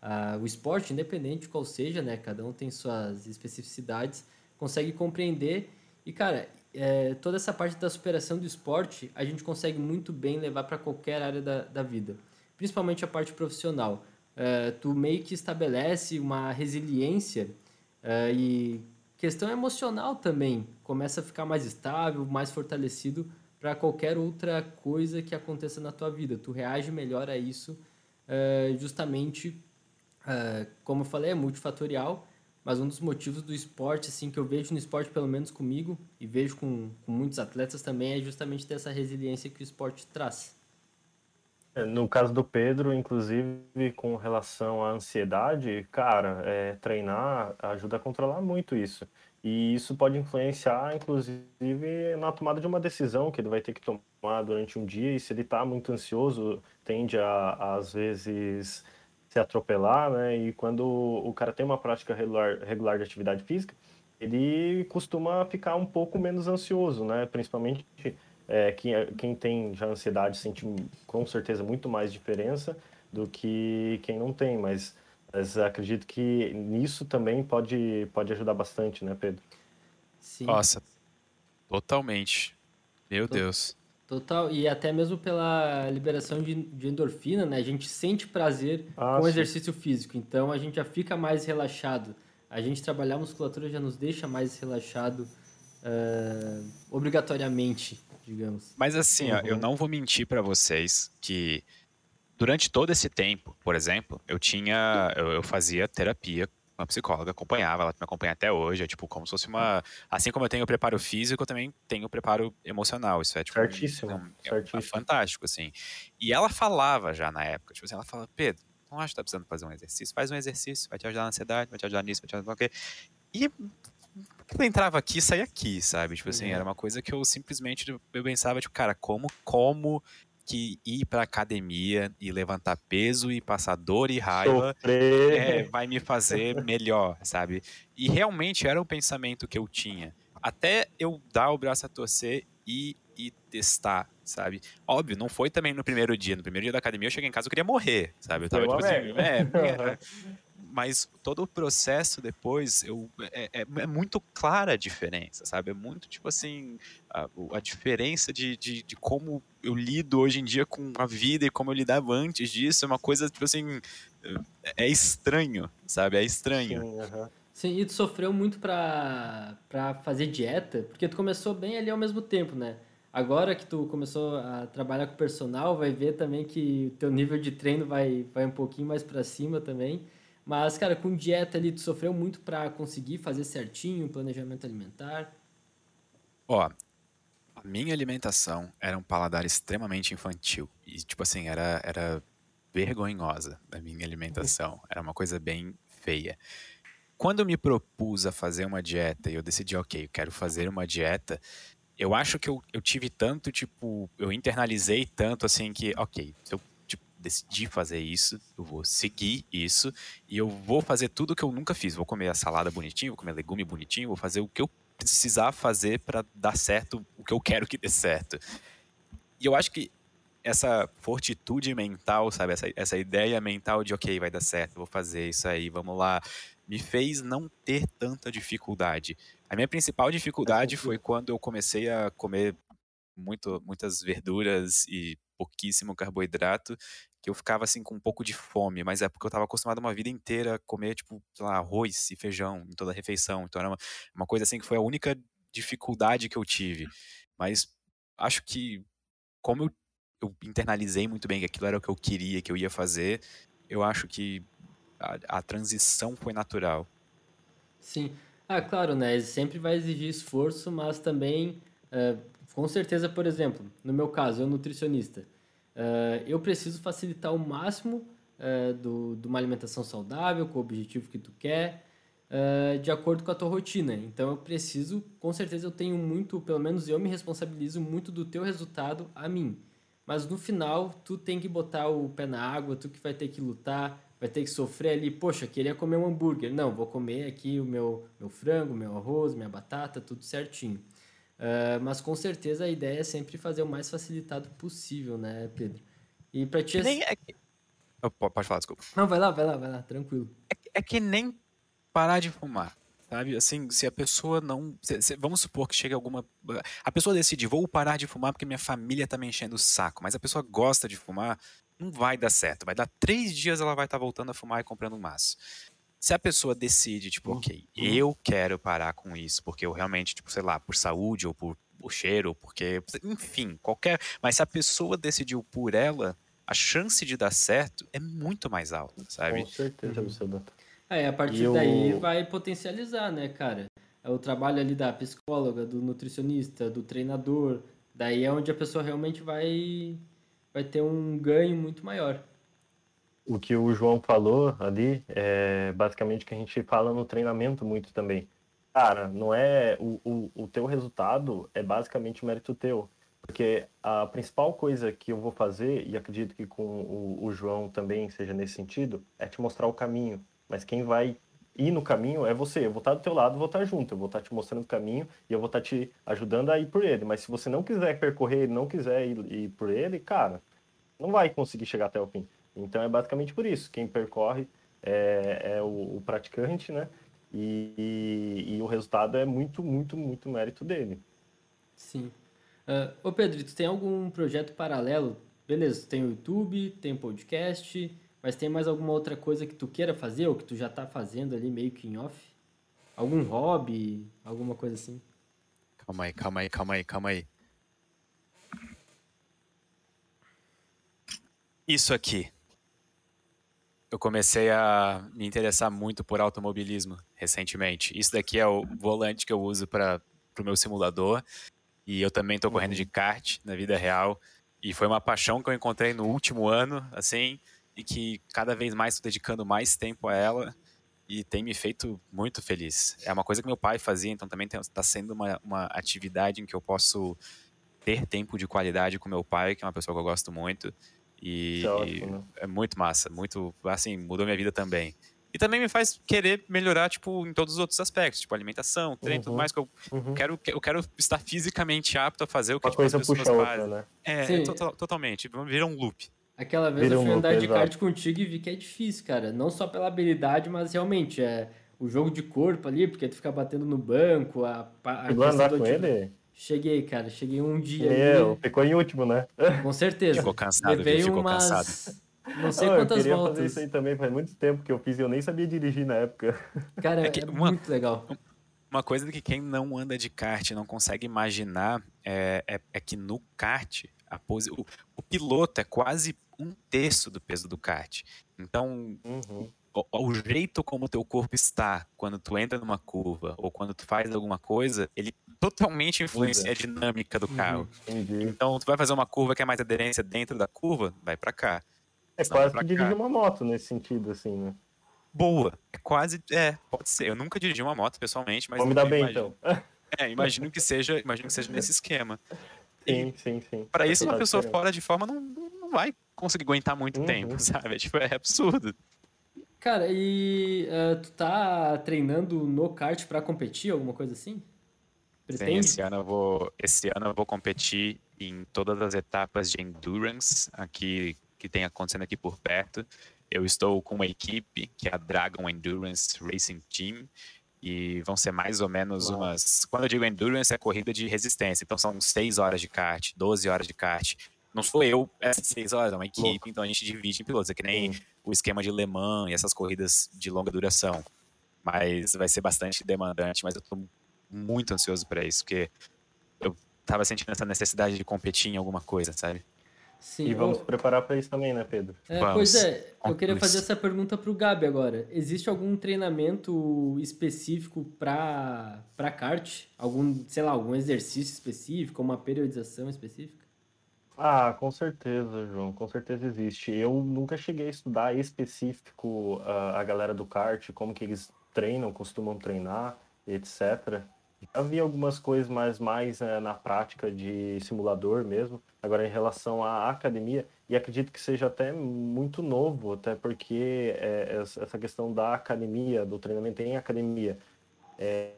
a, o esporte, independente de qual seja, né? Cada um tem suas especificidades, consegue compreender. E, cara, é, toda essa parte da superação do esporte a gente consegue muito bem levar para qualquer área da, da vida, principalmente a parte profissional. É, tu meio que estabelece uma resiliência é, e questão emocional também começa a ficar mais estável, mais fortalecido para qualquer outra coisa que aconteça na tua vida. Tu reage melhor a isso, é, justamente, é, como eu falei, é multifatorial mas um dos motivos do esporte, assim, que eu vejo no esporte, pelo menos comigo, e vejo com, com muitos atletas também, é justamente ter essa resiliência que o esporte traz. É, no caso do Pedro, inclusive, com relação à ansiedade, cara, é, treinar ajuda a controlar muito isso. E isso pode influenciar, inclusive, na tomada de uma decisão que ele vai ter que tomar durante um dia. E se ele está muito ansioso, tende a, às vezes, se atropelar, né? E quando o cara tem uma prática regular, regular de atividade física, ele costuma ficar um pouco menos ansioso, né? Principalmente é, quem, quem tem já ansiedade sente com certeza muito mais diferença do que quem não tem, mas, mas acredito que nisso também pode, pode ajudar bastante, né, Pedro? Sim. Nossa, totalmente. Meu Deus. Total, e até mesmo pela liberação de, de endorfina, né? A gente sente prazer ah, com o exercício físico, então a gente já fica mais relaxado. A gente trabalhar a musculatura já nos deixa mais relaxado uh, obrigatoriamente, digamos. Mas assim, uhum. ó, eu não vou mentir para vocês que durante todo esse tempo, por exemplo, eu tinha, eu, eu fazia terapia uma psicóloga, acompanhava, ela me acompanha até hoje, é tipo como se fosse uma... Assim como eu tenho o preparo físico, eu também tenho o preparo emocional, isso é tipo... Certíssimo, é, é, certíssimo. É fantástico, assim. E ela falava já na época, tipo assim, ela fala, Pedro, não acho que tá precisando fazer um exercício, faz um exercício, vai te ajudar na ansiedade, vai te ajudar nisso, vai te ajudar no quê. E eu entrava aqui e saía aqui, sabe? Tipo assim, uhum. era uma coisa que eu simplesmente eu pensava, tipo, cara, como, como que ir para academia e levantar peso e passar dor e raiva é, vai me fazer melhor, sabe? E realmente era o pensamento que eu tinha. Até eu dar o braço a torcer e, e testar, sabe? Óbvio, não foi também no primeiro dia. No primeiro dia da academia eu cheguei em casa eu queria morrer, sabe? Eu tava tipo assim, é, é, mas todo o processo depois eu, é, é, é, muito clara a diferença, sabe? É muito tipo assim a, a diferença de, de, de, como eu lido hoje em dia com a vida e como eu lidava antes disso é uma coisa tipo assim é, é estranho, sabe? É estranho. Sim, uhum. Sim, e tu sofreu muito pra, pra fazer dieta, porque tu começou bem ali ao mesmo tempo, né? Agora que tu começou a trabalhar com personal, vai ver também que o teu nível de treino vai, vai um pouquinho mais para cima também. Mas, cara, com dieta ali, tu sofreu muito para conseguir fazer certinho o planejamento alimentar? Ó, a minha alimentação era um paladar extremamente infantil. E, tipo assim, era, era vergonhosa a minha alimentação. Era uma coisa bem feia. Quando eu me propus a fazer uma dieta e eu decidi, ok, eu quero fazer uma dieta, eu acho que eu, eu tive tanto, tipo, eu internalizei tanto assim que, ok, se eu decidi fazer isso, eu vou seguir isso e eu vou fazer tudo que eu nunca fiz. Vou comer a salada bonitinho, vou comer legume bonitinho, vou fazer o que eu precisar fazer para dar certo o que eu quero que dê certo. E eu acho que essa fortitude mental, sabe, essa, essa ideia mental de ok, vai dar certo, vou fazer isso aí, vamos lá, me fez não ter tanta dificuldade. A minha principal dificuldade foi quando eu comecei a comer muito, muitas verduras e pouquíssimo carboidrato que eu ficava assim com um pouco de fome, mas é porque eu estava acostumado uma vida inteira a comer, tipo, lá, arroz e feijão em toda a refeição. Então era uma, uma coisa assim que foi a única dificuldade que eu tive. Mas acho que, como eu, eu internalizei muito bem que aquilo era o que eu queria, que eu ia fazer, eu acho que a, a transição foi natural. Sim. Ah, claro, né? Sempre vai exigir esforço, mas também, uh, com certeza, por exemplo, no meu caso, eu nutricionista, uh, eu preciso facilitar o máximo uh, do, de uma alimentação saudável, com o objetivo que tu quer, de acordo com a tua rotina. Então, eu preciso, com certeza, eu tenho muito, pelo menos eu me responsabilizo muito do teu resultado a mim. Mas no final, tu tem que botar o pé na água, tu que vai ter que lutar, vai ter que sofrer ali, poxa, queria comer um hambúrguer. Não, vou comer aqui o meu, meu frango, meu arroz, minha batata, tudo certinho. Uh, mas com certeza a ideia é sempre fazer o mais facilitado possível, né, Pedro? E pra ti. Nem é que... Pode falar, desculpa. Não, vai lá, vai lá, vai lá, tranquilo. É, é que nem parar de fumar. Sabe, assim, se a pessoa não. Se, se, vamos supor que chegue alguma. A pessoa decide, vou parar de fumar porque minha família tá me enchendo o saco, mas a pessoa gosta de fumar, não vai dar certo. Vai dar três dias ela vai estar tá voltando a fumar e comprando um maço. Se a pessoa decide, tipo, uhum. ok, eu quero parar com isso, porque eu realmente, tipo, sei lá, por saúde ou por, por cheiro, ou porque. Enfim, qualquer. Mas se a pessoa decidiu por ela, a chance de dar certo é muito mais alta, sabe? Com certeza, uhum. absoluta. É, a partir eu... daí vai potencializar, né, cara? É o trabalho ali da psicóloga, do nutricionista, do treinador. Daí é onde a pessoa realmente vai vai ter um ganho muito maior. O que o João falou ali é basicamente que a gente fala no treinamento muito também. Cara, não é o, o, o teu resultado é basicamente mérito teu. Porque a principal coisa que eu vou fazer, e acredito que com o, o João também seja nesse sentido, é te mostrar o caminho. Mas quem vai ir no caminho é você. Eu vou estar do teu lado, vou estar junto, eu vou estar te mostrando o caminho e eu vou estar te ajudando a ir por ele. Mas se você não quiser percorrer, não quiser ir, ir por ele, cara, não vai conseguir chegar até o fim. Então é basicamente por isso. Quem percorre é, é o, o, praticante, né? E, e, e, o resultado é muito, muito, muito mérito dele. Sim. Uh, ô Pedro, tu tem algum projeto paralelo? Beleza, tem o YouTube, tem podcast, mas tem mais alguma outra coisa que tu queira fazer ou que tu já tá fazendo ali meio que em off? Algum hobby, alguma coisa assim? Calma aí, calma aí, calma aí, calma aí. Isso aqui. Eu comecei a me interessar muito por automobilismo recentemente. Isso daqui é o volante que eu uso para o meu simulador. E eu também estou correndo de kart na vida real. E foi uma paixão que eu encontrei no último ano, assim e que cada vez mais estou dedicando mais tempo a ela e tem me feito muito feliz. É uma coisa que meu pai fazia, então também está sendo uma, uma atividade em que eu posso ter tempo de qualidade com meu pai, que é uma pessoa que eu gosto muito. E é, ótimo, né? é muito massa, muito, assim, mudou minha vida também. E também me faz querer melhorar, tipo, em todos os outros aspectos, tipo alimentação, treino, uhum, tudo mais, que eu, uhum. quero, eu quero estar fisicamente apto a fazer o que tipo, as pessoas fazem. Outra, né? É, to totalmente, vira um loop. Aquela vez Vira eu fui um andar de kart contigo e vi que é difícil, cara. Não só pela habilidade, mas realmente é o jogo de corpo ali, porque tu fica batendo no banco, a, a Chegou a andar com ele? Cheguei, cara. Cheguei um dia Eu, ali. ficou em último, né? Com certeza. Ficou cansado, Levei ficou umas... cansado. Não sei quantas eu queria voltas. fazer isso aí também, faz muito tempo que eu fiz e eu nem sabia dirigir na época. Cara, é, é uma, muito legal. Uma coisa que quem não anda de kart não consegue imaginar é, é, é que no kart a pose, o, o, piloto é quase um terço do peso do kart. Então, uhum. o, o, jeito como o teu corpo está quando tu entra numa curva ou quando tu faz alguma coisa, ele totalmente influencia a dinâmica do carro. Uhum. Então, tu vai fazer uma curva que é mais aderência dentro da curva, vai para cá. É quase que dirigir uma moto nesse sentido, assim, né? Boa. É quase. É, pode ser. Eu nunca dirigi uma moto pessoalmente, mas. Vamos dar bem, imagino, então. É, imagino que seja, imagino que seja nesse esquema. Sim, sim, sim. Para isso, uma pessoa fora de forma não, não vai conseguir aguentar muito uhum. tempo, sabe? É, tipo, é absurdo. Cara, e uh, tu tá treinando no kart para competir, alguma coisa assim? Pretende? Sim, esse ano eu vou, esse ano eu vou competir em todas as etapas de endurance aqui que tem acontecendo aqui por perto. Eu estou com uma equipe que é a Dragon Endurance Racing Team e vão ser mais ou menos Uau. umas. Quando eu digo endurance, é corrida de resistência. Então são 6 horas de kart, 12 horas de kart. não sou eu essas seis horas, é uma equipe, Louco. então a gente divide em pilotos. É que nem Sim. o esquema de Le Mans e essas corridas de longa duração. Mas vai ser bastante demandante, mas eu tô muito ansioso para isso, porque eu tava sentindo essa necessidade de competir em alguma coisa, sabe? Sim, e vamos preparar para isso também, né, Pedro? É, pois é, eu queria fazer essa pergunta para o Gabi agora. Existe algum treinamento específico para para kart? Algum, sei lá, algum exercício específico, uma periodização específica? Ah, com certeza, João, com certeza existe. Eu nunca cheguei a estudar específico uh, a galera do kart, como que eles treinam, costumam treinar, etc. Já vi algumas coisas mais, mais uh, na prática de simulador mesmo. Agora, em relação à academia, e acredito que seja até muito novo, até porque é, essa questão da academia, do treinamento em academia, é,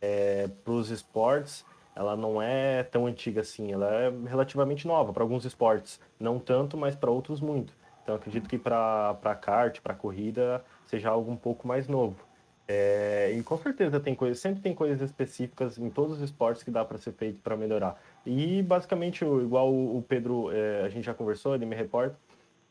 é, para os esportes, ela não é tão antiga assim, ela é relativamente nova para alguns esportes, não tanto, mas para outros muito. Então acredito que para kart, para corrida, seja algo um pouco mais novo. É, e com certeza tem coisas, sempre tem coisas específicas em todos os esportes que dá para ser feito para melhorar. E basicamente, igual o Pedro, é, a gente já conversou, ele me reporta,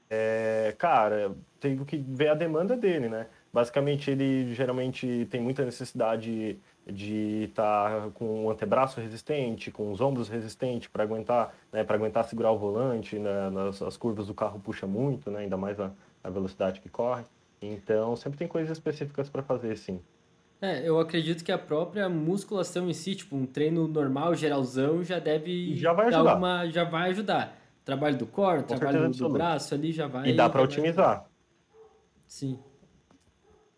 é, cara, tem que ver a demanda dele, né? Basicamente, ele geralmente tem muita necessidade de estar tá com o antebraço resistente, com os ombros resistentes para aguentar, né, para aguentar segurar o volante, né, nas as curvas do carro puxa muito, né, ainda mais a, a velocidade que corre. Então, sempre tem coisas específicas para fazer, sim. É, eu acredito que a própria musculação em si, tipo, um treino normal, geralzão, já deve já vai ajudar. Uma, já vai ajudar. Trabalho do core, Com trabalho do, braço ali já vai. E dá para otimizar. Sim.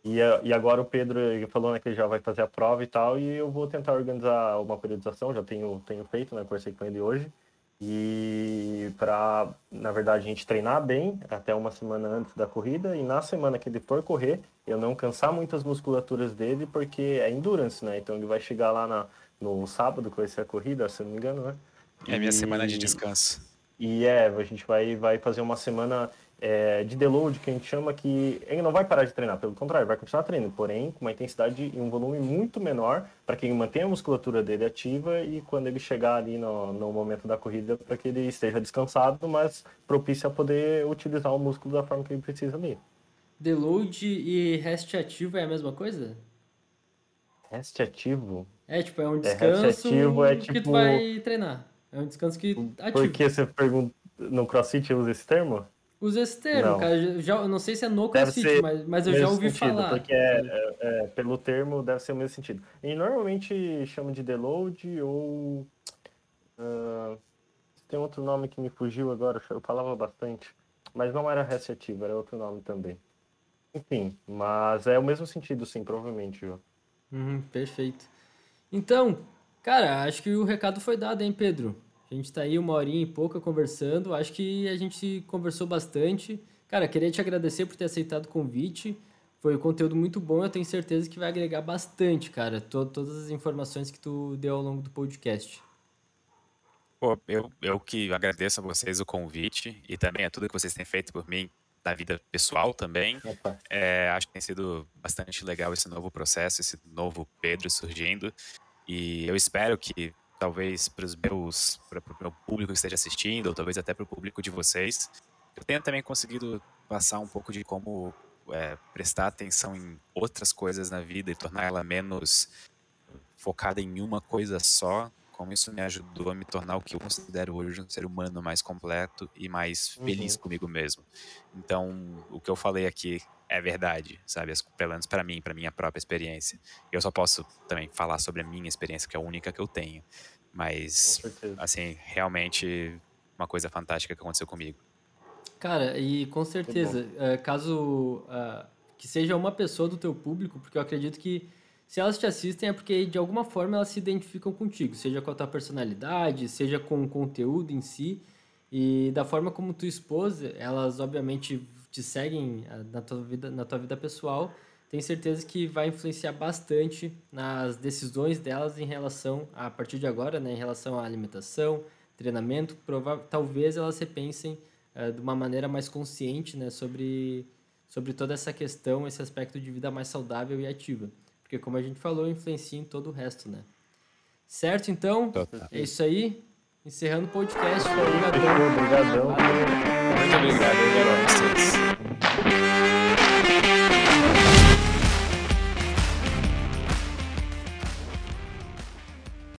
E, e agora o Pedro falou né, que ele já vai fazer a prova e tal, e eu vou tentar organizar uma periodização, já tenho, tenho feito, né? Conversei com ele hoje. E para, na verdade, a gente treinar bem até uma semana antes da corrida, e na semana que ele for correr, eu não cansar muito as musculaturas dele, porque é endurance, né? Então ele vai chegar lá na, no sábado, que vai ser a corrida, se não me engano, né? É minha semana de descanso. E é, a gente vai, vai fazer uma semana é, de deload, que a gente chama que ele não vai parar de treinar, pelo contrário, vai continuar treinando, porém com uma intensidade e um volume muito menor para que ele mantenha a musculatura dele ativa e quando ele chegar ali no, no momento da corrida, para que ele esteja descansado, mas propício a poder utilizar o músculo da forma que ele precisa ali. Deload e rest ativo é a mesma coisa? Rest ativo? É, tipo, é um descanso é, ativo é, tipo... que tu tipo vai treinar. É um descanso que ativa. Por que você pergunta, no CrossFit usa esse termo? Usa esse termo, não. cara. Já, não sei se é no CrossFit, mas, mas eu já ouvi sentido, falar. Porque é, é, é, pelo termo deve ser o mesmo sentido. E normalmente chama de deload ou. Uh, tem outro nome que me fugiu agora, eu falava bastante. Mas não era receptivo, era outro nome também. Enfim, mas é o mesmo sentido, sim, provavelmente, João. Uhum, perfeito. Então, cara, acho que o recado foi dado, hein, Pedro? A gente está aí uma horinha e pouca conversando. Acho que a gente conversou bastante. Cara, queria te agradecer por ter aceitado o convite. Foi um conteúdo muito bom. Eu tenho certeza que vai agregar bastante, cara, to todas as informações que tu deu ao longo do podcast. Pô, eu, eu que agradeço a vocês o convite e também a tudo que vocês têm feito por mim na vida pessoal também. É, acho que tem sido bastante legal esse novo processo, esse novo Pedro surgindo. E eu espero que talvez para os meus para o meu público que esteja assistindo ou talvez até para o público de vocês eu tenha também conseguido passar um pouco de como é, prestar atenção em outras coisas na vida e tornar ela menos focada em uma coisa só como isso me ajudou a me tornar o que eu considero hoje um ser humano mais completo e mais feliz uhum. comigo mesmo então o que eu falei aqui é verdade, sabe? Pelo menos para mim, para minha própria experiência. Eu só posso também falar sobre a minha experiência, que é a única que eu tenho. Mas, assim, realmente uma coisa fantástica que aconteceu comigo. Cara, e com certeza, uh, caso uh, que seja uma pessoa do teu público, porque eu acredito que se elas te assistem é porque de alguma forma elas se identificam contigo, seja com a tua personalidade, seja com o conteúdo em si, e da forma como tu expôs, elas obviamente te seguem ah, na tua vida, na tua vida pessoal, tenho certeza que vai influenciar bastante nas decisões delas em relação, a partir de agora, né, em relação à alimentação, treinamento, provável, talvez elas repensem uh, de uma maneira mais consciente né, sobre, sobre toda essa questão, esse aspecto de vida mais saudável e ativa. Porque, como a gente falou, influencia em todo o resto, né? Certo, então? É isso aí. Encerrando o podcast. Obrigadão. Obrigadão.